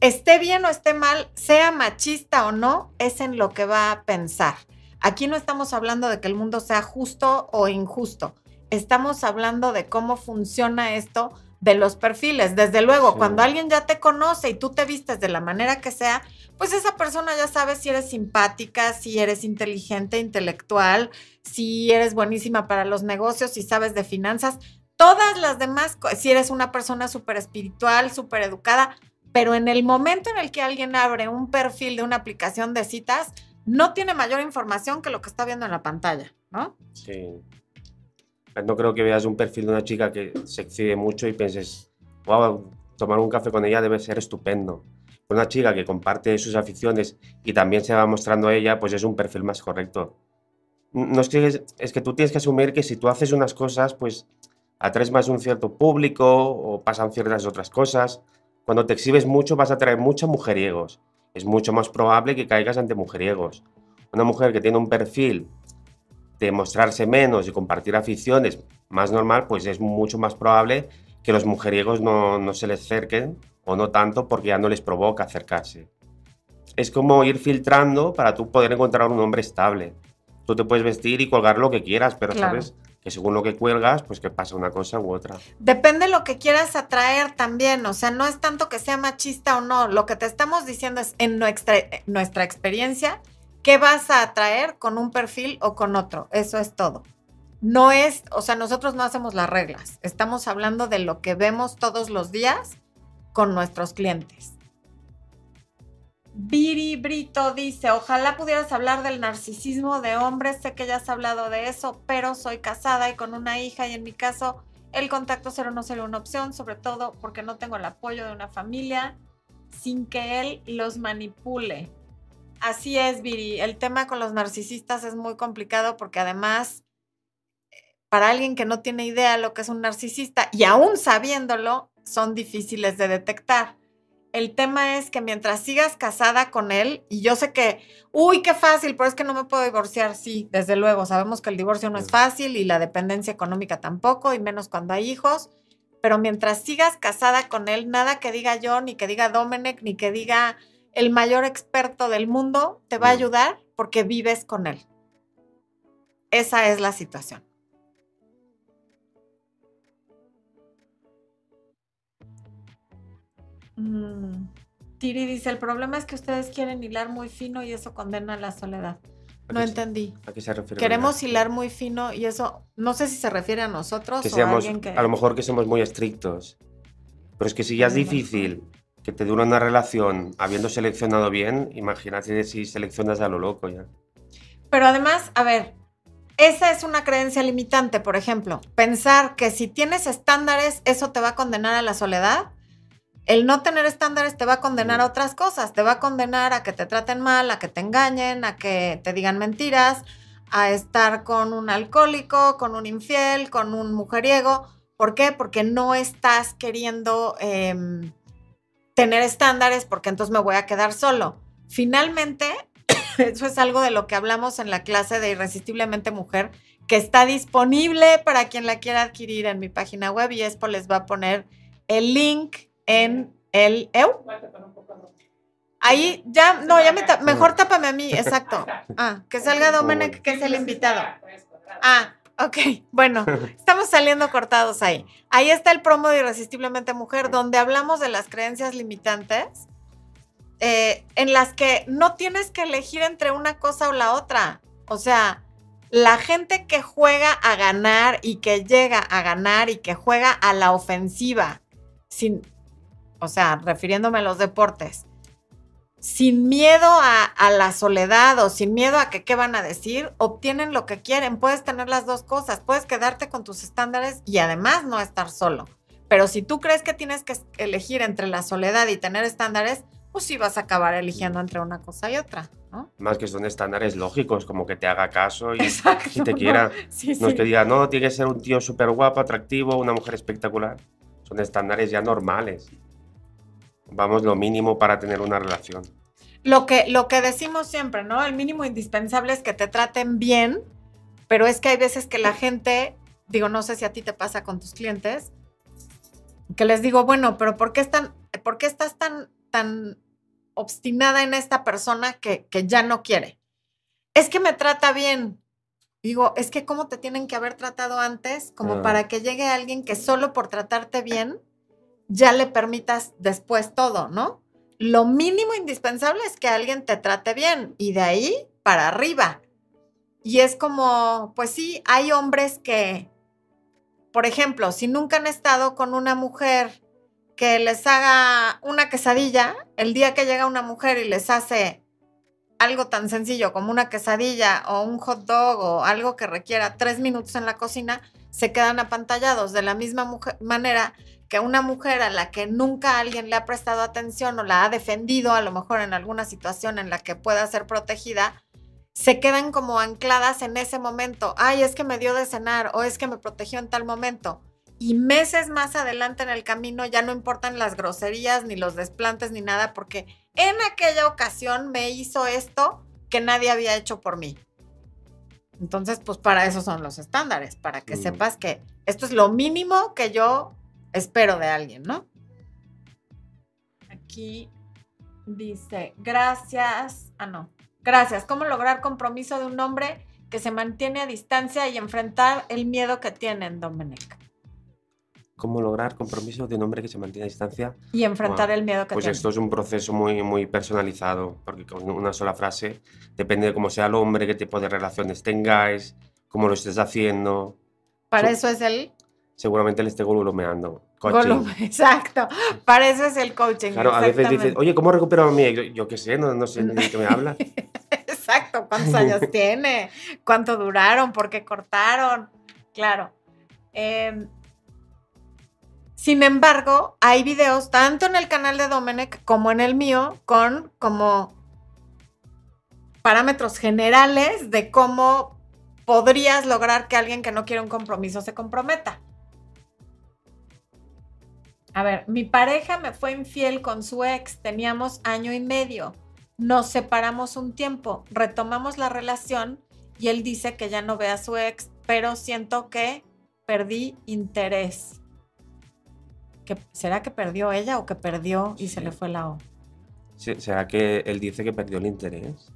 Esté bien o esté mal, sea machista o no, es en lo que va a pensar. Aquí no estamos hablando de que el mundo sea justo o injusto. Estamos hablando de cómo funciona esto de los perfiles. Desde luego, cuando alguien ya te conoce y tú te vistes de la manera que sea, pues esa persona ya sabe si eres simpática, si eres inteligente, intelectual, si eres buenísima para los negocios, si sabes de finanzas, todas las demás, si eres una persona súper espiritual, súper educada, pero en el momento en el que alguien abre un perfil de una aplicación de citas, no tiene mayor información que lo que está viendo en la pantalla, ¿no? Sí. No creo que veas un perfil de una chica que se excede mucho y pienses, wow, tomar un café con ella debe ser estupendo. Una chica que comparte sus aficiones y también se va mostrando a ella, pues es un perfil más correcto. No es que, es que tú tienes que asumir que si tú haces unas cosas, pues atraes más un cierto público o pasan ciertas otras cosas. Cuando te exhibes mucho vas a atraer muchos mujeriegos. Es mucho más probable que caigas ante mujeriegos. Una mujer que tiene un perfil de mostrarse menos y compartir aficiones más normal, pues es mucho más probable que los mujeriegos no, no se les acerquen o no tanto porque ya no les provoca acercarse. Es como ir filtrando para tú poder encontrar un hombre estable. Tú te puedes vestir y colgar lo que quieras, pero sabes según lo que cuelgas, pues que pasa una cosa u otra. Depende de lo que quieras atraer también, o sea, no es tanto que sea machista o no, lo que te estamos diciendo es en nuestra, nuestra experiencia, ¿Qué vas a atraer con un perfil o con otro? Eso es todo. No es, o sea, nosotros no hacemos las reglas. Estamos hablando de lo que vemos todos los días con nuestros clientes. Viri Brito dice, ojalá pudieras hablar del narcisismo de hombres, sé que ya has hablado de eso, pero soy casada y con una hija y en mi caso el contacto cero no sería una opción, sobre todo porque no tengo el apoyo de una familia sin que él los manipule. Así es, Viri. El tema con los narcisistas es muy complicado porque además, para alguien que no tiene idea de lo que es un narcisista y aún sabiéndolo, son difíciles de detectar. El tema es que mientras sigas casada con él, y yo sé que, uy, qué fácil, pero es que no me puedo divorciar, sí, desde luego, sabemos que el divorcio no es fácil y la dependencia económica tampoco, y menos cuando hay hijos, pero mientras sigas casada con él, nada que diga yo, ni que diga Domenech, ni que diga el mayor experto del mundo te va a ayudar porque vives con él. Esa es la situación. Mm, Tiri dice, el problema es que ustedes quieren hilar muy fino y eso condena la soledad. No entendí. ¿A qué se refiere? Queremos hilar muy fino y eso, no sé si se refiere a nosotros o a alguien que... A lo mejor que somos muy estrictos. Pero es que si ya es difícil que te dura una relación habiendo seleccionado bien, imagínate si seleccionas a lo loco ya. Pero además, a ver, esa es una creencia limitante, por ejemplo, pensar que si tienes estándares, eso te va a condenar a la soledad. El no tener estándares te va a condenar a otras cosas, te va a condenar a que te traten mal, a que te engañen, a que te digan mentiras, a estar con un alcohólico, con un infiel, con un mujeriego. ¿Por qué? Porque no estás queriendo em, tener estándares porque entonces me voy a quedar solo. Finalmente, eso es algo de lo que hablamos en la clase de Irresistiblemente Mujer, que está disponible para quien la quiera adquirir en mi página web y Expo les va a poner el link en el EU. Ahí ya, no, ya me, mejor tápame a mí, exacto. Ah, que salga Domenech, que es el invitado. Ah, Ok, bueno, estamos saliendo cortados ahí. Ahí está el promo de Irresistiblemente Mujer, donde hablamos de las creencias limitantes, eh, en las que no tienes que elegir entre una cosa o la otra. O sea, la gente que juega a ganar y que llega a ganar y que juega a la ofensiva, sin, o sea, refiriéndome a los deportes, sin miedo a, la soledad o sin miedo a que qué van a decir, obtienen lo que quieren. Puedes tener las dos cosas, puedes quedarte con tus estándares y además no estar solo. Pero si tú crees que tienes que elegir entre la soledad y tener estándares, pues sí vas a acabar eligiendo entre una cosa y otra, ¿no? Más que son estándares lógicos, como que te haga caso y, te quiera. No, es que diga, no, tiene que ser un tío súper guapo, atractivo, una mujer espectacular. Son estándares ya normales vamos, lo mínimo para tener una relación. Lo que, lo que decimos siempre, ¿no? El mínimo indispensable es que te traten bien, pero es que hay veces que la gente, digo, no sé si a ti te pasa con tus clientes, que les digo, bueno, pero ¿por qué, están, por qué estás tan, tan obstinada en esta persona que, que ya no quiere? Es que me trata bien. Digo, es que cómo te tienen que haber tratado antes, como ah. para que llegue alguien que solo por tratarte bien ya le permitas después todo, ¿no? Lo mínimo indispensable es que alguien te trate bien y de ahí para arriba. Y es como, pues sí, hay hombres que, por ejemplo, si nunca han estado con una mujer que les haga una quesadilla, el día que llega una mujer y les hace algo tan sencillo como una quesadilla o un hot dog o algo que requiera tres minutos en la cocina, se quedan apantallados de la misma manera que una mujer a la que nunca alguien le ha prestado atención o la ha defendido, a lo mejor en alguna situación en la que pueda ser protegida, se quedan como ancladas en ese momento. Ay, es que me dio de cenar o es que me protegió en tal momento. Y meses más adelante en el camino ya no importan las groserías, ni los desplantes, ni nada, porque en aquella ocasión me hizo esto que nadie había hecho por mí. Entonces, pues para eso son los estándares, para que sepas que esto es lo mínimo que yo espero de alguien, ¿no? Aquí dice, gracias, ah, no, gracias, ¿cómo lograr compromiso de un hombre que se mantiene a distancia y enfrentar el miedo que tienen, Dominic? ¿Cómo lograr compromiso de un hombre que se mantiene a distancia? Y enfrentar el miedo que pues tiene. Pues esto es un proceso muy, muy personalizado, porque con una sola frase depende de cómo sea el hombre, qué tipo de relaciones tengáis, cómo lo estés haciendo. Para eso es el seguramente le esté golumeando. Coaching. exacto. Para eso es el coaching. Claro, a veces dices, oye, ¿cómo recupero a mí? Yo, qué sé, no, sé de qué me habla. exacto, ¿cuántos años tiene? ¿Cuánto duraron? ¿Por qué cortaron? Claro. Em, sin embargo, hay videos tanto en el canal de Domenech como en el mío con como parámetros generales de cómo podrías lograr que alguien que no quiere un compromiso se comprometa. A ver, mi pareja me fue infiel con su ex, teníamos año y medio, nos separamos un tiempo, retomamos la relación y él dice que ya no ve a su ex, pero siento que perdí interés. ¿Será que perdió ella o que perdió y se le fue la O? ¿Será que él dice que perdió el interés?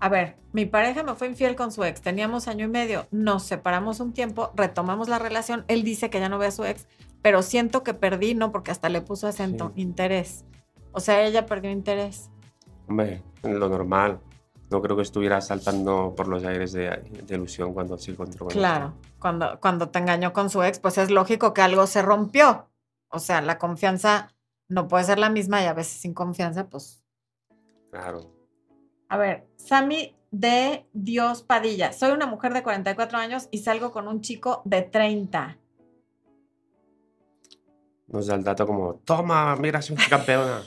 A ver, mi pareja me fue infiel con su ex, teníamos año y medio, nos separamos un tiempo, retomamos la relación, él dice que ya no ve a su ex, pero siento que perdí, ¿no? Porque hasta le puso acento, interés. O sea, ella perdió interés. Hombre, lo normal. No creo que estuviera saltando por los aires de, ilusión cuando se encontró con Claro, cuando, cuando te engañó con su ex, pues es lógico que algo se rompió. O sea, la confianza no puede ser la misma y a veces sin confianza, pues. Claro. A ver, Sammy de Dios Padilla. Soy una mujer de 44 años y salgo con un chico de 30 nos da el dato como, toma, mira, soy campeona.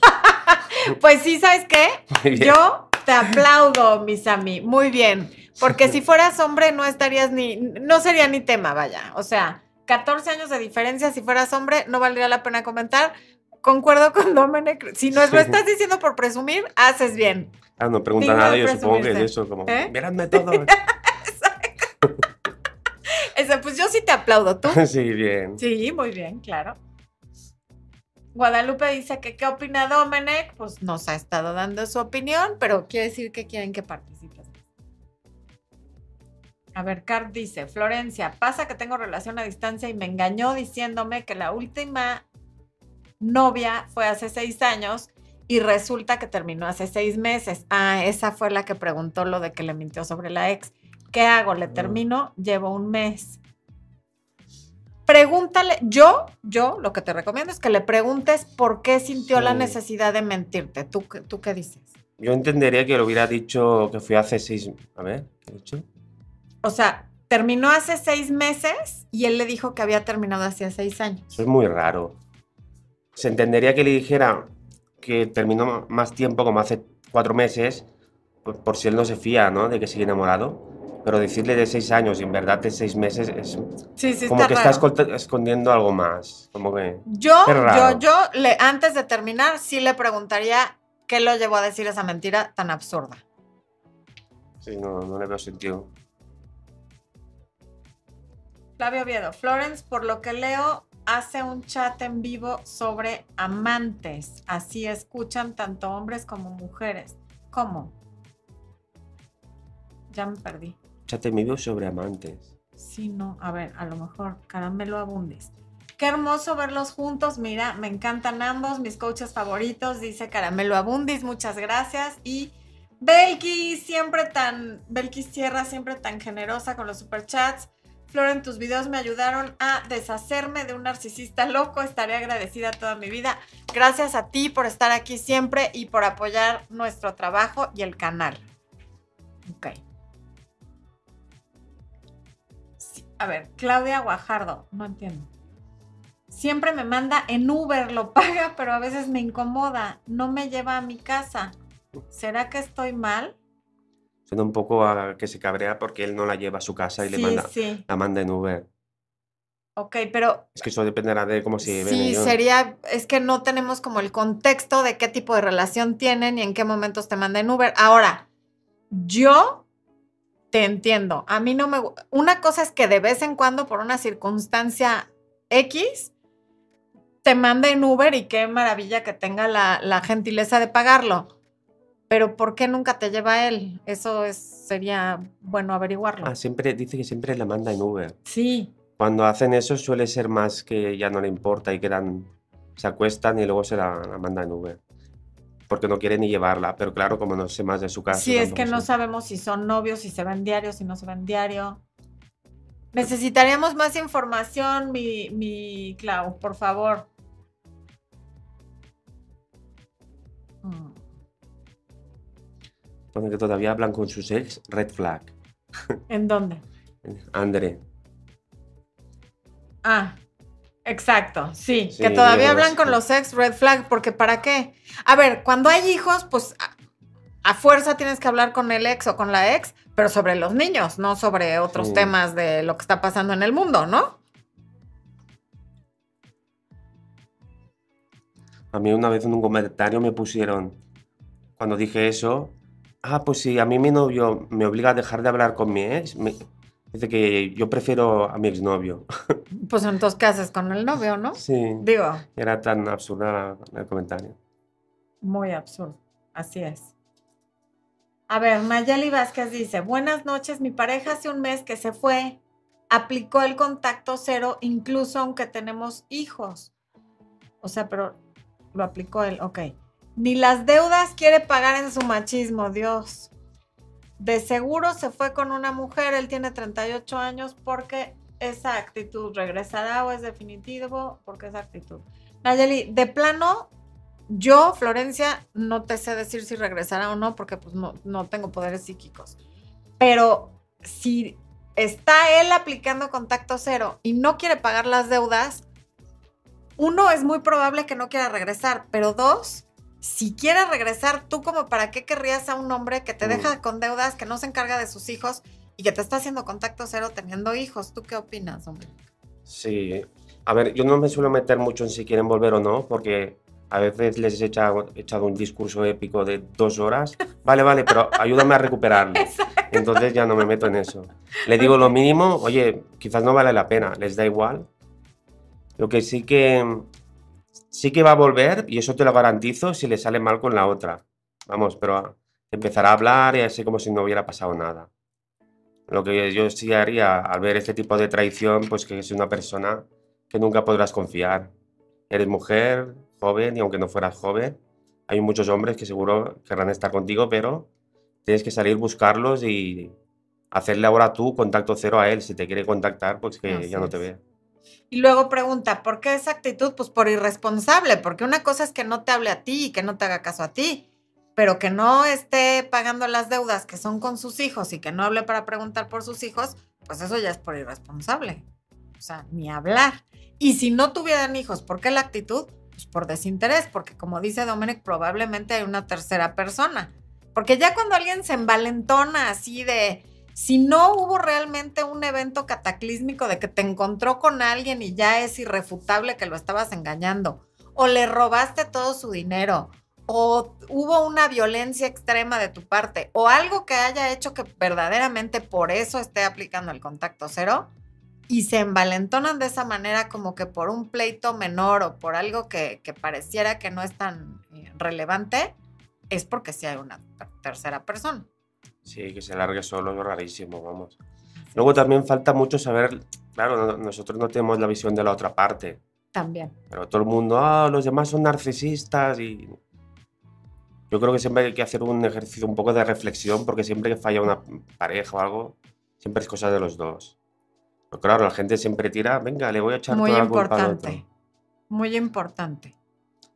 pues sí, ¿sabes qué? Yo te aplaudo, mis Misami, muy bien. Porque si fueras hombre no estarías ni, no sería ni tema, vaya. O sea, 14 años de diferencia, si fueras hombre, no valdría la pena comentar. Concuerdo con Domenech. Si no lo estás diciendo por presumir, haces bien. Ah, no pregunta nada, yo supongo que es eso, como, ¿Eh? todo. Exacto. pues yo sí te aplaudo, ¿tú? Sí, bien. Sí, muy bien, claro. Guadalupe dice que qué opina Domenech, pues nos ha estado dando su opinión, pero quiere decir que quieren que participes. A ver, Cart dice, Florencia, pasa que tengo relación a distancia y me engañó diciéndome que la última novia fue hace seis años y resulta que terminó hace seis meses. Ah, esa fue la que preguntó lo de que le mintió sobre la ex. ¿Qué hago? ¿Le termino? Llevo un mes pregúntale, yo, yo lo que te recomiendo es que le preguntes por qué sintió la necesidad de mentirte. ¿Tú, ¿Tú qué dices? Yo entendería que lo hubiera dicho que fue hace seis... A ver, ¿qué he dicho? O sea, terminó hace seis meses y él le dijo que había terminado hace seis años. Eso es muy raro. Se entendería que le dijera que terminó más tiempo, como hace cuatro meses, por, por si él no se fía, ¿no? De que sigue enamorado pero decirle de seis años y en verdad de seis meses es como que está escondiendo algo más. Como que yo, yo, yo, le, antes de terminar, sí le preguntaría qué lo llevó a decir esa mentira tan absurda. Sí, no, no le veo sentido. Flavio Oviedo, Florence, por lo que leo, hace un chat en vivo sobre amantes. Así escuchan tanto hombres como mujeres. ¿Cómo? Ya me perdí te me veo sobre amantes. Sí, no, a ver, a lo mejor caramelo abundes. Qué hermoso verlos juntos. Mira, me encantan ambos, mis coaches favoritos, dice Caramelo Abundis, muchas gracias. Y Belki, siempre tan, Belki Sierra, siempre tan generosa con los superchats. Flor, en tus videos me ayudaron a deshacerme de un narcisista loco. Estaré agradecida toda mi vida. Gracias a ti por estar aquí siempre y por apoyar nuestro trabajo y el canal. Ok. A ver, Claudia Guajardo, no entiendo. Siempre me manda en Uber, lo paga, pero a veces me incomoda. No me lleva a mi casa. ¿Será que estoy mal? Suena un poco a que se cabrea porque él no la lleva a su casa y le manda, la manda en Uber. Ok, pero... Es que eso dependerá de cómo se Sí, sería... Es que no tenemos como el contexto de qué tipo de relación tienen y en qué momentos te manda en Uber. Ahora, yo te entiendo. A mí no me... Una cosa es que de vez en cuando, por una circunstancia X, te manda en Uber y qué maravilla que tenga la, la gentileza de pagarlo pero ¿por qué nunca te lleva él? Eso es, sería bueno averiguarlo. Ah, siempre dice que siempre la manda en Uber. Sí. Cuando hacen eso suele ser más que ya no le importa y quedan, se acuestan y luego se la, manda en Uber. Porque no quiere ni llevarla, pero claro, como no sé más de su casa. Sí, es que no sabemos si son novios, si se ven diario, si no se ven diario. Necesitaríamos más información, mi, mi Clau, por favor. Que todavía hablan con sus ex, red flag. ¿En dónde? André. Ah, exacto, sí, que todavía hablan con los ex, red flag, porque ¿para qué? A ver, cuando hay hijos, pues a, fuerza tienes que hablar con el ex o con la ex, pero sobre los niños, no sobre otros temas de lo que está pasando en el mundo, ¿no? A mí una vez en un comentario me pusieron, cuando dije eso, Ah, pues sí, a mí mi novio me obliga a dejar de hablar con mi ex. dice que yo prefiero a mi exnovio. Pues entonces, ¿qué haces con el novio, no? Sí. Digo. Era tan absurdo el comentario. Muy absurdo, así es. A ver, Mayeli Vázquez dice, buenas noches, mi pareja hace un mes que se fue, aplicó el contacto cero, incluso aunque tenemos hijos. O sea, pero lo aplicó él, ok. Ni las deudas quiere pagar en su machismo, Dios. De seguro se fue con una mujer, él tiene 38 años porque esa actitud regresará o es definitivo porque esa actitud. Nayeli, de plano, yo, Florencia, no te sé decir si regresará o no porque pues no, no tengo poderes psíquicos. Pero si está él aplicando contacto cero y no quiere pagar las deudas, uno, es muy probable que no quiera regresar, pero dos, si quieres regresar, tú como para qué querrías a un hombre que te deja con deudas, que no se encarga de sus hijos y que te está haciendo contacto cero teniendo hijos. ¿Tú qué opinas, hombre? Sí, a ver, yo no me suelo meter mucho en si quieren volver o no, porque a veces les he echado, echado un discurso épico de dos horas. Vale, vale, pero ayúdame a recuperarlo. Entonces ya no me meto en eso. Le digo lo mínimo, oye, quizás no vale la pena, les da igual. Lo que sí que sí que va a volver, y eso te lo garantizo, si le sale mal con la otra. Vamos, pero empezará a hablar y así como si no hubiera pasado nada. Lo que yo sí haría al ver este tipo de traición, pues que es una persona que nunca podrás confiar. Eres mujer, joven, y aunque no fueras joven, hay muchos hombres que seguro querrán estar contigo, pero tienes que salir, buscarlos y hacerle ahora tú contacto cero a él. Si te quiere contactar, pues que ya no te vea. Y luego pregunta, ¿por qué esa actitud? Pues por irresponsable, porque una cosa es que no te hable a ti y que no te haga caso a ti, pero que no esté pagando las deudas que son con sus hijos y que no hable para preguntar por sus hijos, pues eso ya es por irresponsable. O sea, ni hablar. Y si no tuvieran hijos, ¿por qué la actitud? Pues por desinterés, porque como dice Dominic, probablemente hay una tercera persona. Porque ya cuando alguien se envalentona así de, si no hubo realmente un evento cataclísmico de que te encontró con alguien y ya es irrefutable que lo estabas engañando, o le robaste todo su dinero, o hubo una violencia extrema de tu parte, o algo que haya hecho que verdaderamente por eso esté aplicando el contacto cero, y se envalentonan de esa manera como que por un pleito menor o por algo que, pareciera que no es tan eh, relevante, es porque sí hay una tercera persona. Sí, que se largue solo es rarísimo, vamos. Luego también falta mucho saber, claro, nosotros no tenemos la visión de la otra parte. También. Pero todo el mundo, ah, los demás son narcisistas y... Yo creo que siempre hay que hacer un ejercicio un poco de reflexión porque siempre que falla una pareja o algo, siempre es cosa de los dos. Pero claro, la gente siempre tira, venga, le voy a echar Muy toda la culpa al otro. Muy importante.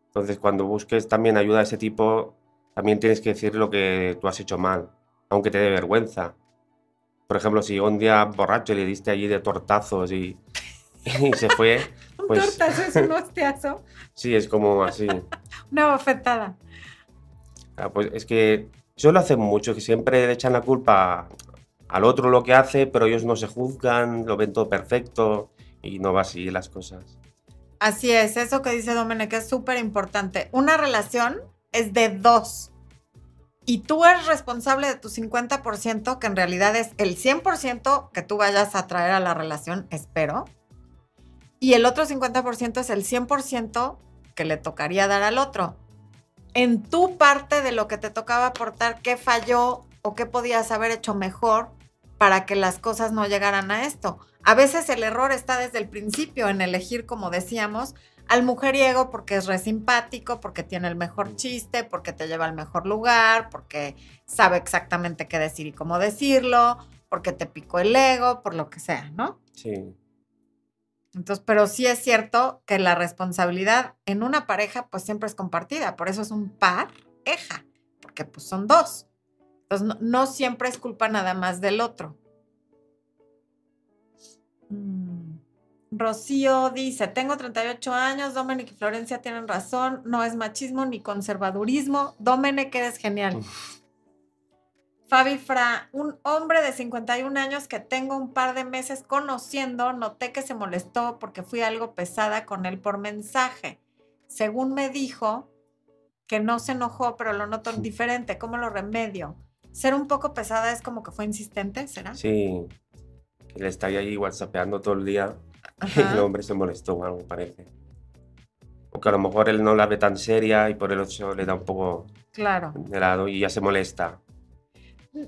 Entonces, cuando busques también ayuda de ese tipo, también tienes que decir lo que tú has hecho mal, aunque te dé vergüenza. Por ejemplo, si un día borracho le diste allí de tortazos y, se fue. un pues tortazo es un hostiazo. sí, es como así. Una bofetada. Ah, pues es que eso lo hacen mucho, que siempre le echan la culpa al otro lo que hace, pero ellos no se juzgan, lo ven todo perfecto y no va así las cosas. Así es, eso que dice Dominic es súper importante. Una relación es de dos. Y tú eres responsable de tu 50%, que en realidad es el 100% que tú vayas a traer a la relación, espero. Y el otro 50% es el 100% que le tocaría dar al otro. En tu parte de lo que te tocaba aportar, qué falló o qué podías haber hecho mejor para que las cosas no llegaran a esto. A veces el error está desde el principio en elegir, como decíamos, al mujeriego porque es re simpático, porque tiene el mejor chiste, porque te lleva al mejor lugar, porque sabe exactamente qué decir y cómo decirlo, porque te picó el ego, por lo que sea, ¿no? Sí. Entonces, pero sí es cierto que la responsabilidad en una pareja pues siempre es compartida, por eso es un pareja, porque pues son dos. Entonces, no, siempre es culpa nada más del otro. Mm, Rocío dice, tengo 38 años, Dominic y Florencia tienen razón, no es machismo ni conservadurismo. Dominic, eres genial. Fabi Fra, un hombre de 51 años que tengo un par de meses conociendo, noté que se molestó porque fui algo pesada con él por mensaje. Según me dijo, que no se enojó, pero lo noto diferente. ¿Cómo lo remedio? ser un poco pesada es como que fue insistente, ¿será? Sí, le está ahí whatsappeando todo el día y el hombre se molestó o algo, parece. O que a lo mejor él no la ve tan seria y por el otro le da un poco claro. de lado y ya se molesta.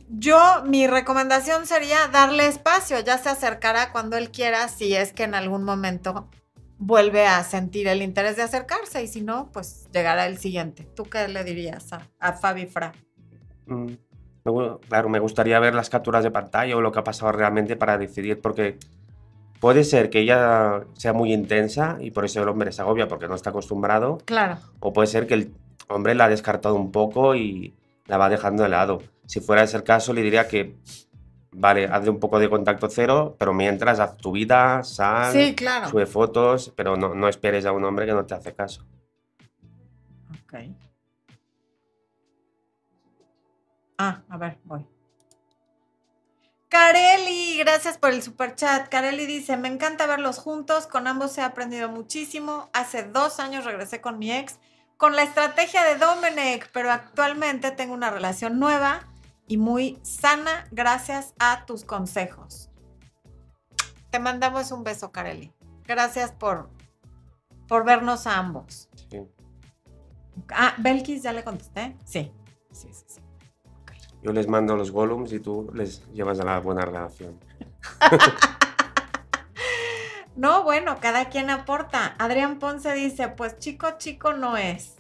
Yo, mi recomendación sería darle espacio, ya se acercará cuando él quiera, si es que en algún momento vuelve a sentir el interés de acercarse y si no, pues llegará el siguiente. ¿Tú qué le dirías a, a Fabi Fra? Mm, claro, me gustaría ver las capturas de pantalla o lo que ha pasado realmente para decidir, porque puede ser que ella sea muy intensa y por eso el hombre se agobia porque no está acostumbrado. Claro. O puede ser que el hombre la ha descartado un poco y la va dejando de lado. Si fuera ese el caso, le diría que, vale, hazle un poco de contacto cero, pero mientras haz tu vida, sal, sube fotos, pero no, no esperes a un hombre que no te hace caso. Ok. Ah, a ver, voy. Kareli, gracias por el super chat. Kareli dice, me encanta verlos juntos, con ambos he aprendido muchísimo. Hace dos años regresé con mi ex con la estrategia de Domenech, pero actualmente tengo una relación nueva y muy sana gracias a tus consejos. Te mandamos un beso, Kareli. Gracias por, por vernos a ambos. Ah, Belkis, ya le contesté. Sí, sí, sí. Yo les mando los Gollums y tú les llevas a la buena relación. no, bueno, cada quien aporta. Adrián Ponce dice, pues chico, chico no es.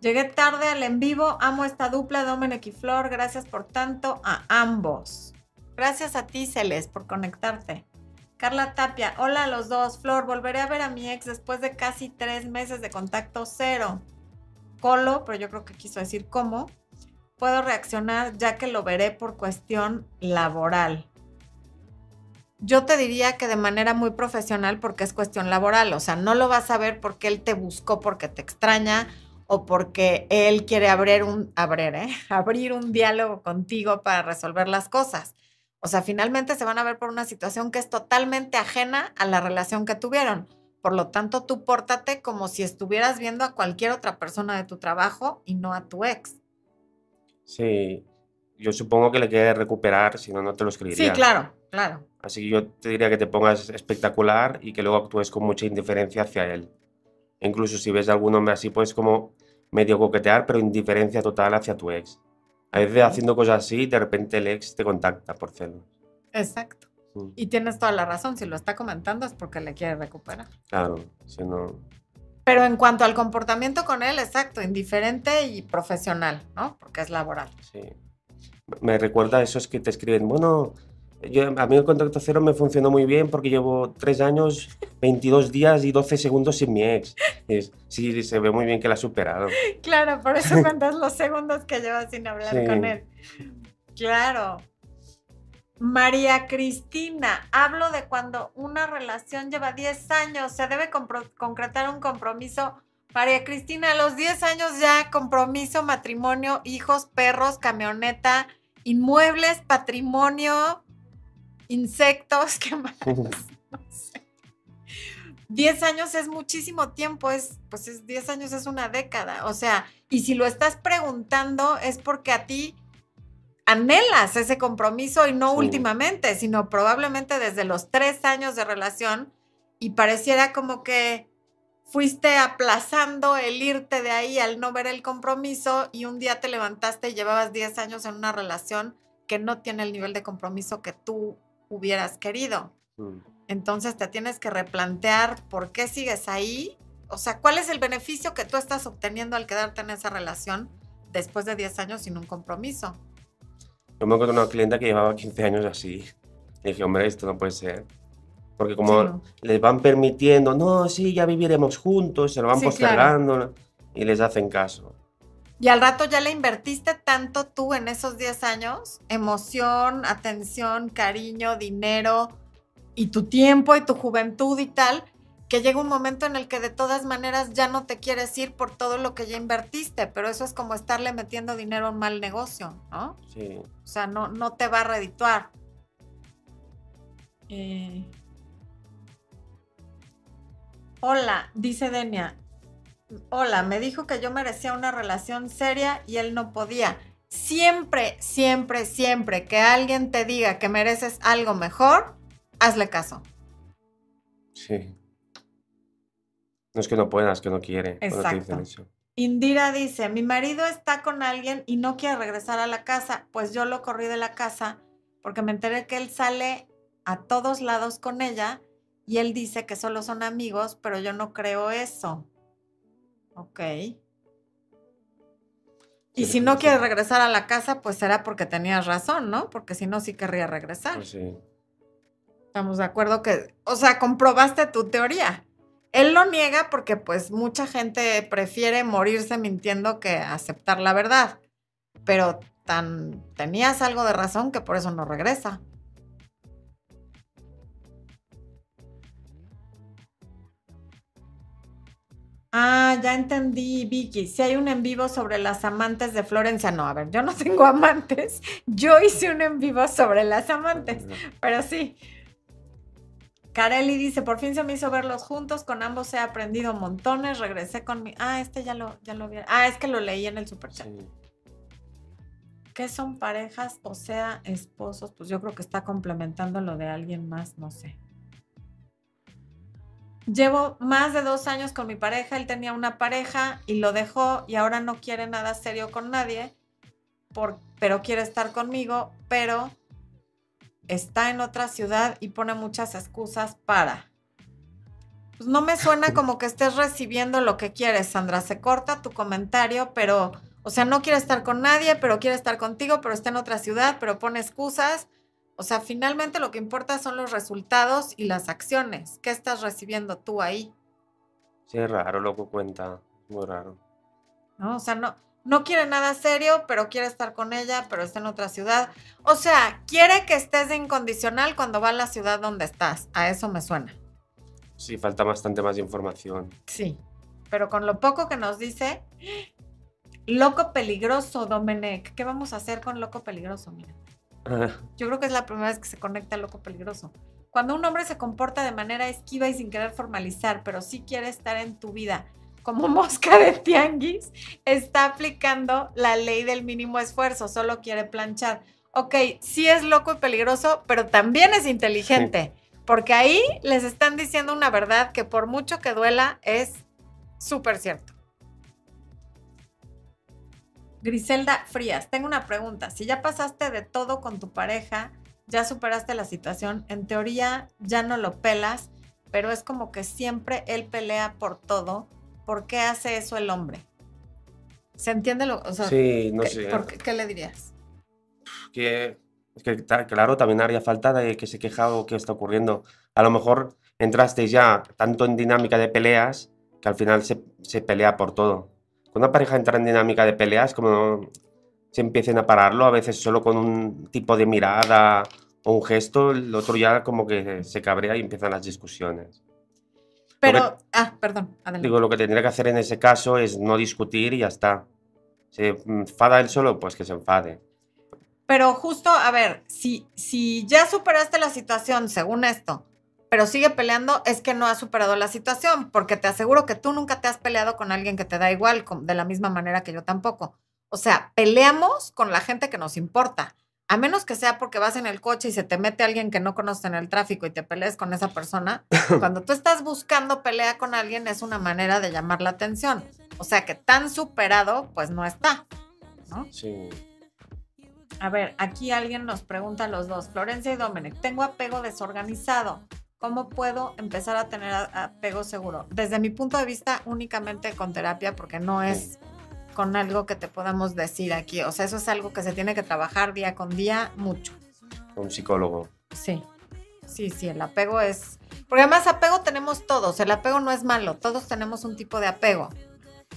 Llegué tarde al en vivo, amo esta dupla, Dominic y Flor, gracias por tanto a ambos. Gracias a ti, Celes, por conectarte. Carla Tapia, hola a los dos. Flor, volveré a ver a mi ex después de casi tres meses de contacto cero colo, pero yo creo que quiso decir cómo, puedo reaccionar ya que lo veré por cuestión laboral. Yo te diría que de manera muy profesional porque es cuestión laboral, o sea, no lo vas a ver porque él te buscó porque te extraña o porque él quiere abrir un, abrir, ¿eh? abrir un diálogo contigo para resolver las cosas. O sea, finalmente se van a ver por una situación que es totalmente ajena a la relación que tuvieron. Por lo tanto, tú pórtate como si estuvieras viendo a cualquier otra persona de tu trabajo y no a tu ex. Sí, yo supongo que le quieres recuperar, si no, no te lo escribiría. Sí, claro, claro. Así que yo te diría que te pongas espectacular y que luego actúes con mucha indiferencia hacia él. incluso si ves a algún hombre así, puedes como medio coquetear, pero indiferencia total hacia tu ex. A veces haciendo cosas así, de repente el ex te contacta por celos. Exacto. Y tienes toda la razón, si lo está comentando es porque le quiere recuperar. Claro, si no... Pero en cuanto al comportamiento con él, exacto, indiferente y profesional, ¿no? Porque es laboral. Sí. Me recuerda a esos que te escriben, bueno, yo, a mí el contacto cero me funcionó muy bien porque llevo tres años, 22 días y 12 segundos sin mi ex. sí, se ve muy bien que la ha superado. Claro, por eso cuentas los segundos que llevas sin hablar con él. Claro. María Cristina, hablo de cuando una relación lleva 10 años, se debe concretar un compromiso. María Cristina, a los 10 años ya compromiso, matrimonio, hijos, perros, camioneta, inmuebles, patrimonio, insectos, ¿qué más? No sé. 10 años es muchísimo tiempo, es, pues es 10 años es una década, o sea, y si lo estás preguntando es porque a ti anhelas ese compromiso y no últimamente, sino probablemente desde los tres años de relación y pareciera como que fuiste aplazando el irte de ahí al no ver el compromiso y un día te levantaste y llevabas 10 años en una relación que no tiene el nivel de compromiso que tú hubieras querido. Mm. Entonces te tienes que replantear por qué sigues ahí, o sea, cuál es el beneficio que tú estás obteniendo al quedarte en esa relación después de 10 años sin un compromiso. Yo me encontré una clienta que llevaba 15 años así. Y dije, hombre, esto no puede ser. Porque como les van permitiendo, no, sí, ya viviremos juntos, se lo van postergando y les hacen caso. Y al rato ya le invertiste tanto tú en esos 10 años, emoción, atención, cariño, dinero y tu tiempo y tu juventud y tal, que llega un momento en el que de todas maneras ya no te quieres ir por todo lo que ya invertiste, pero eso es como estarle metiendo dinero a un mal negocio, ¿no? Sí. O sea, no, no te va a redituar. Eh. Hola, dice Denia. Hola, me dijo que yo merecía una relación seria y él no podía. Siempre, siempre, siempre que alguien te diga que mereces algo mejor, hazle caso. Sí. No es que no puedas, que no quiere. Exacto. Indira dice, mi marido está con alguien y no quiere regresar a la casa, pues yo lo corrí de la casa porque me enteré que él sale a todos lados con ella y él dice que solo son amigos, pero yo no creo eso. Ok. Y si no quiere regresar a la casa, pues será porque tenías razón, ¿no? Porque si no, sí querría regresar. Pues sí. Estamos de acuerdo que, o sea, comprobaste tu teoría. Él lo niega porque pues mucha gente prefiere morirse mintiendo que aceptar la verdad. Pero tan tenías algo de razón que por eso no regresa. Ah, ya entendí, Vicky. Si hay un en vivo sobre las amantes de Florencia, no, a ver, yo no tengo amantes. Yo hice un en vivo sobre las amantes, pero sí, Carelli dice, por fin se me hizo verlos juntos, con ambos he aprendido montones, regresé con mi... Ah, este ya lo, ya lo vi. Ah, es que lo leí en el superchat. Sí. ¿Qué son parejas o sea esposos? Pues yo creo que está complementando lo de alguien más, no sé. Llevo más de dos años con mi pareja, él tenía una pareja y lo dejó y ahora no quiere nada serio con nadie, por, pero quiere estar conmigo, pero está en otra ciudad y pone muchas excusas para. Pues no me suena como que estés recibiendo lo que quieres, Sandra. Se corta tu comentario, pero, o sea, no quiere estar con nadie, pero quiere estar contigo, pero está en otra ciudad, pero pone excusas. O sea, finalmente lo que importa son los resultados y las acciones. ¿Qué estás recibiendo tú ahí? Sí, es raro lo que cuenta, muy raro. No, o sea, no, no quiere nada serio, pero quiere estar con ella, pero está en otra ciudad. O sea, quiere que estés de incondicional cuando va a la ciudad donde estás. A eso me suena. Sí, falta bastante más información. Sí, pero con lo poco que nos dice, loco peligroso, Domenech. ¿Qué vamos a hacer con loco peligroso? Mira. Ah. Yo creo que es la primera vez que se conecta loco peligroso. Cuando un hombre se comporta de manera esquiva y sin querer formalizar, pero sí quiere estar en tu vida como mosca de tianguis, está aplicando la ley del mínimo esfuerzo, solo quiere planchar. Ok, sí es loco y peligroso, pero también es inteligente, porque ahí les están diciendo una verdad que por mucho que duela es súper cierto. Griselda Frías, tengo una pregunta. Si ya pasaste de todo con tu pareja, ya superaste la situación, en teoría ya no lo pelas, pero es como que siempre él pelea por todo. ¿Por qué hace eso el hombre? ¿Se entiende lo o Sí, no sé. qué, le dirías? Que, que, claro, también haría falta de que se queja o qué está ocurriendo. A lo mejor entraste ya tanto en dinámica de peleas que al final se, se pelea por todo. Cuando una pareja entra en dinámica de peleas, como se empiecen a pararlo, a veces solo con un tipo de mirada o un gesto, el otro ya como que se cabrea y empiezan las discusiones. Pero, ah, perdón, adelante. Digo, lo que tendría que hacer en ese caso es no discutir y ya está. Se enfada él solo, pues que se enfade. Pero justo, a ver, si, si ya superaste la situación, según esto, pero sigue peleando, es que no ha superado la situación, porque te aseguro que tú nunca te has peleado con alguien que te da igual, de la misma manera que yo tampoco. O sea, peleamos con la gente que nos importa. A menos que sea porque vas en el coche y se te mete alguien que no conoce en el tráfico y te pelees con esa persona. Cuando tú estás buscando pelea con alguien es una manera de llamar la atención. O sea que tan superado, pues no está. ¿no? Sí. A ver, aquí alguien nos pregunta a los dos, Florencia y Dominic, tengo apego desorganizado. ¿Cómo puedo empezar a tener apego seguro? Desde mi punto de vista, únicamente con terapia, porque no es con algo que te podamos decir aquí. O sea, eso es algo que se tiene que trabajar día con día mucho. Un psicólogo. Sí, sí, sí, el apego es... Porque además apego tenemos todos, el apego no es malo, todos tenemos un tipo de apego.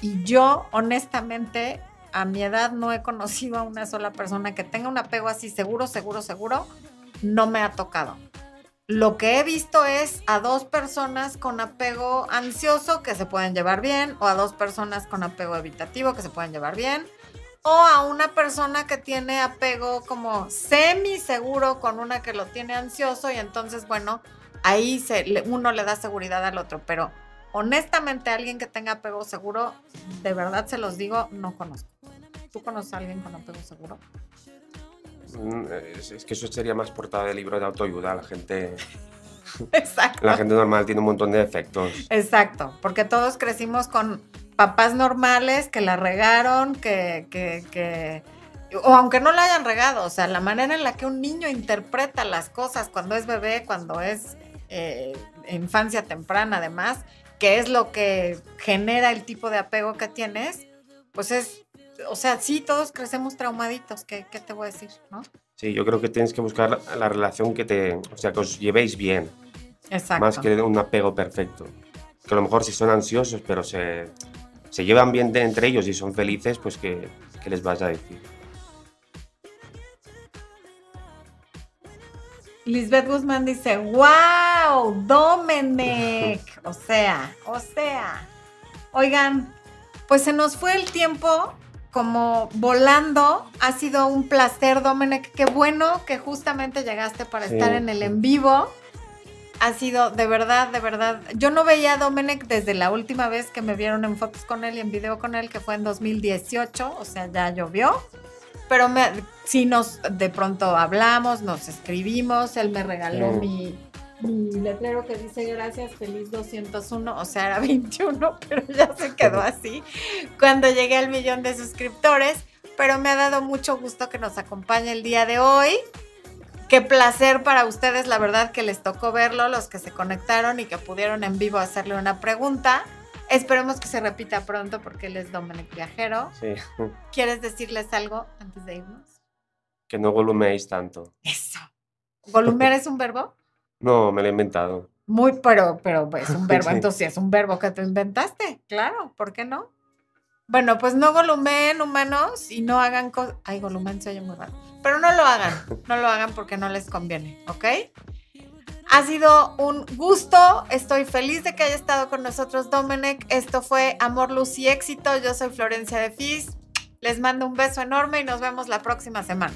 Y yo, honestamente, a mi edad no he conocido a una sola persona que tenga un apego así seguro, seguro, seguro. No me ha tocado. Lo que he visto es a dos personas con apego ansioso que se pueden llevar bien, o a dos personas con apego evitativo que se pueden llevar bien, o a una persona que tiene apego como semi seguro con una que lo tiene ansioso y entonces, bueno, ahí uno le da seguridad al otro, pero honestamente alguien que tenga apego seguro, de verdad se los digo, no conozco. ¿Tú conoces a alguien con apego seguro? Mm, es, que eso sería más portada de libro de autoayuda. La gente. Exacto. La gente normal tiene un montón de efectos. Exacto, porque todos crecimos con papás normales que la regaron, que, que, o aunque no la hayan regado, o sea, la manera en la que un niño interpreta las cosas cuando es bebé, cuando es eh, infancia temprana, además, que es lo que genera el tipo de apego que tienes, pues es o sea, sí, todos crecemos traumaditos, ¿qué, te voy a decir? ¿no? Sí, yo creo que tienes que buscar la relación que te, o sea, que os llevéis bien. Exacto. Más que un apego perfecto. Que a lo mejor si son ansiosos, pero se, se llevan bien entre ellos y son felices, pues que, que les vas a decir. Lisbeth Guzmán dice, wow, Domenech. O sea, o sea. Oigan, pues se nos fue el tiempo como volando. Ha sido un placer, Domenech. Qué bueno que justamente llegaste para estar en el en vivo. Ha sido de verdad, de verdad. Yo no veía a Domenech desde la última vez que me vieron en fotos con él y en video con él, que fue en 2018, o sea, ya llovió. Pero me, sí nos de pronto hablamos, nos escribimos, él me regaló mi, mi letrero que dice gracias, feliz 201, o sea, era 21, pero ya se quedó así cuando llegué al millón de suscriptores. Pero me ha dado mucho gusto que nos acompañe el día de hoy. Qué placer para ustedes, la verdad que les tocó verlo, los que se conectaron y que pudieron en vivo hacerle una pregunta. Esperemos que se repita pronto porque él es Dominic Viajero. Sí. ¿Quieres decirles algo antes de irnos? Que no voluméis tanto. Eso. ¿Volumear es un verbo? No, me lo he inventado. Muy, pero, pero es un verbo, entonces es un verbo que tú inventaste, claro, ¿por qué no? Bueno, pues no volumen humanos y no hagan cosas. Ay, volumen se oye muy raro. Pero no lo hagan, no lo hagan porque no les conviene, ¿ok? Ha sido un gusto, estoy feliz de que haya estado con nosotros Domenech. Esto fue Amor, Luz y Éxito. Yo soy Florencia de Fis. Les mando un beso enorme y nos vemos la próxima semana.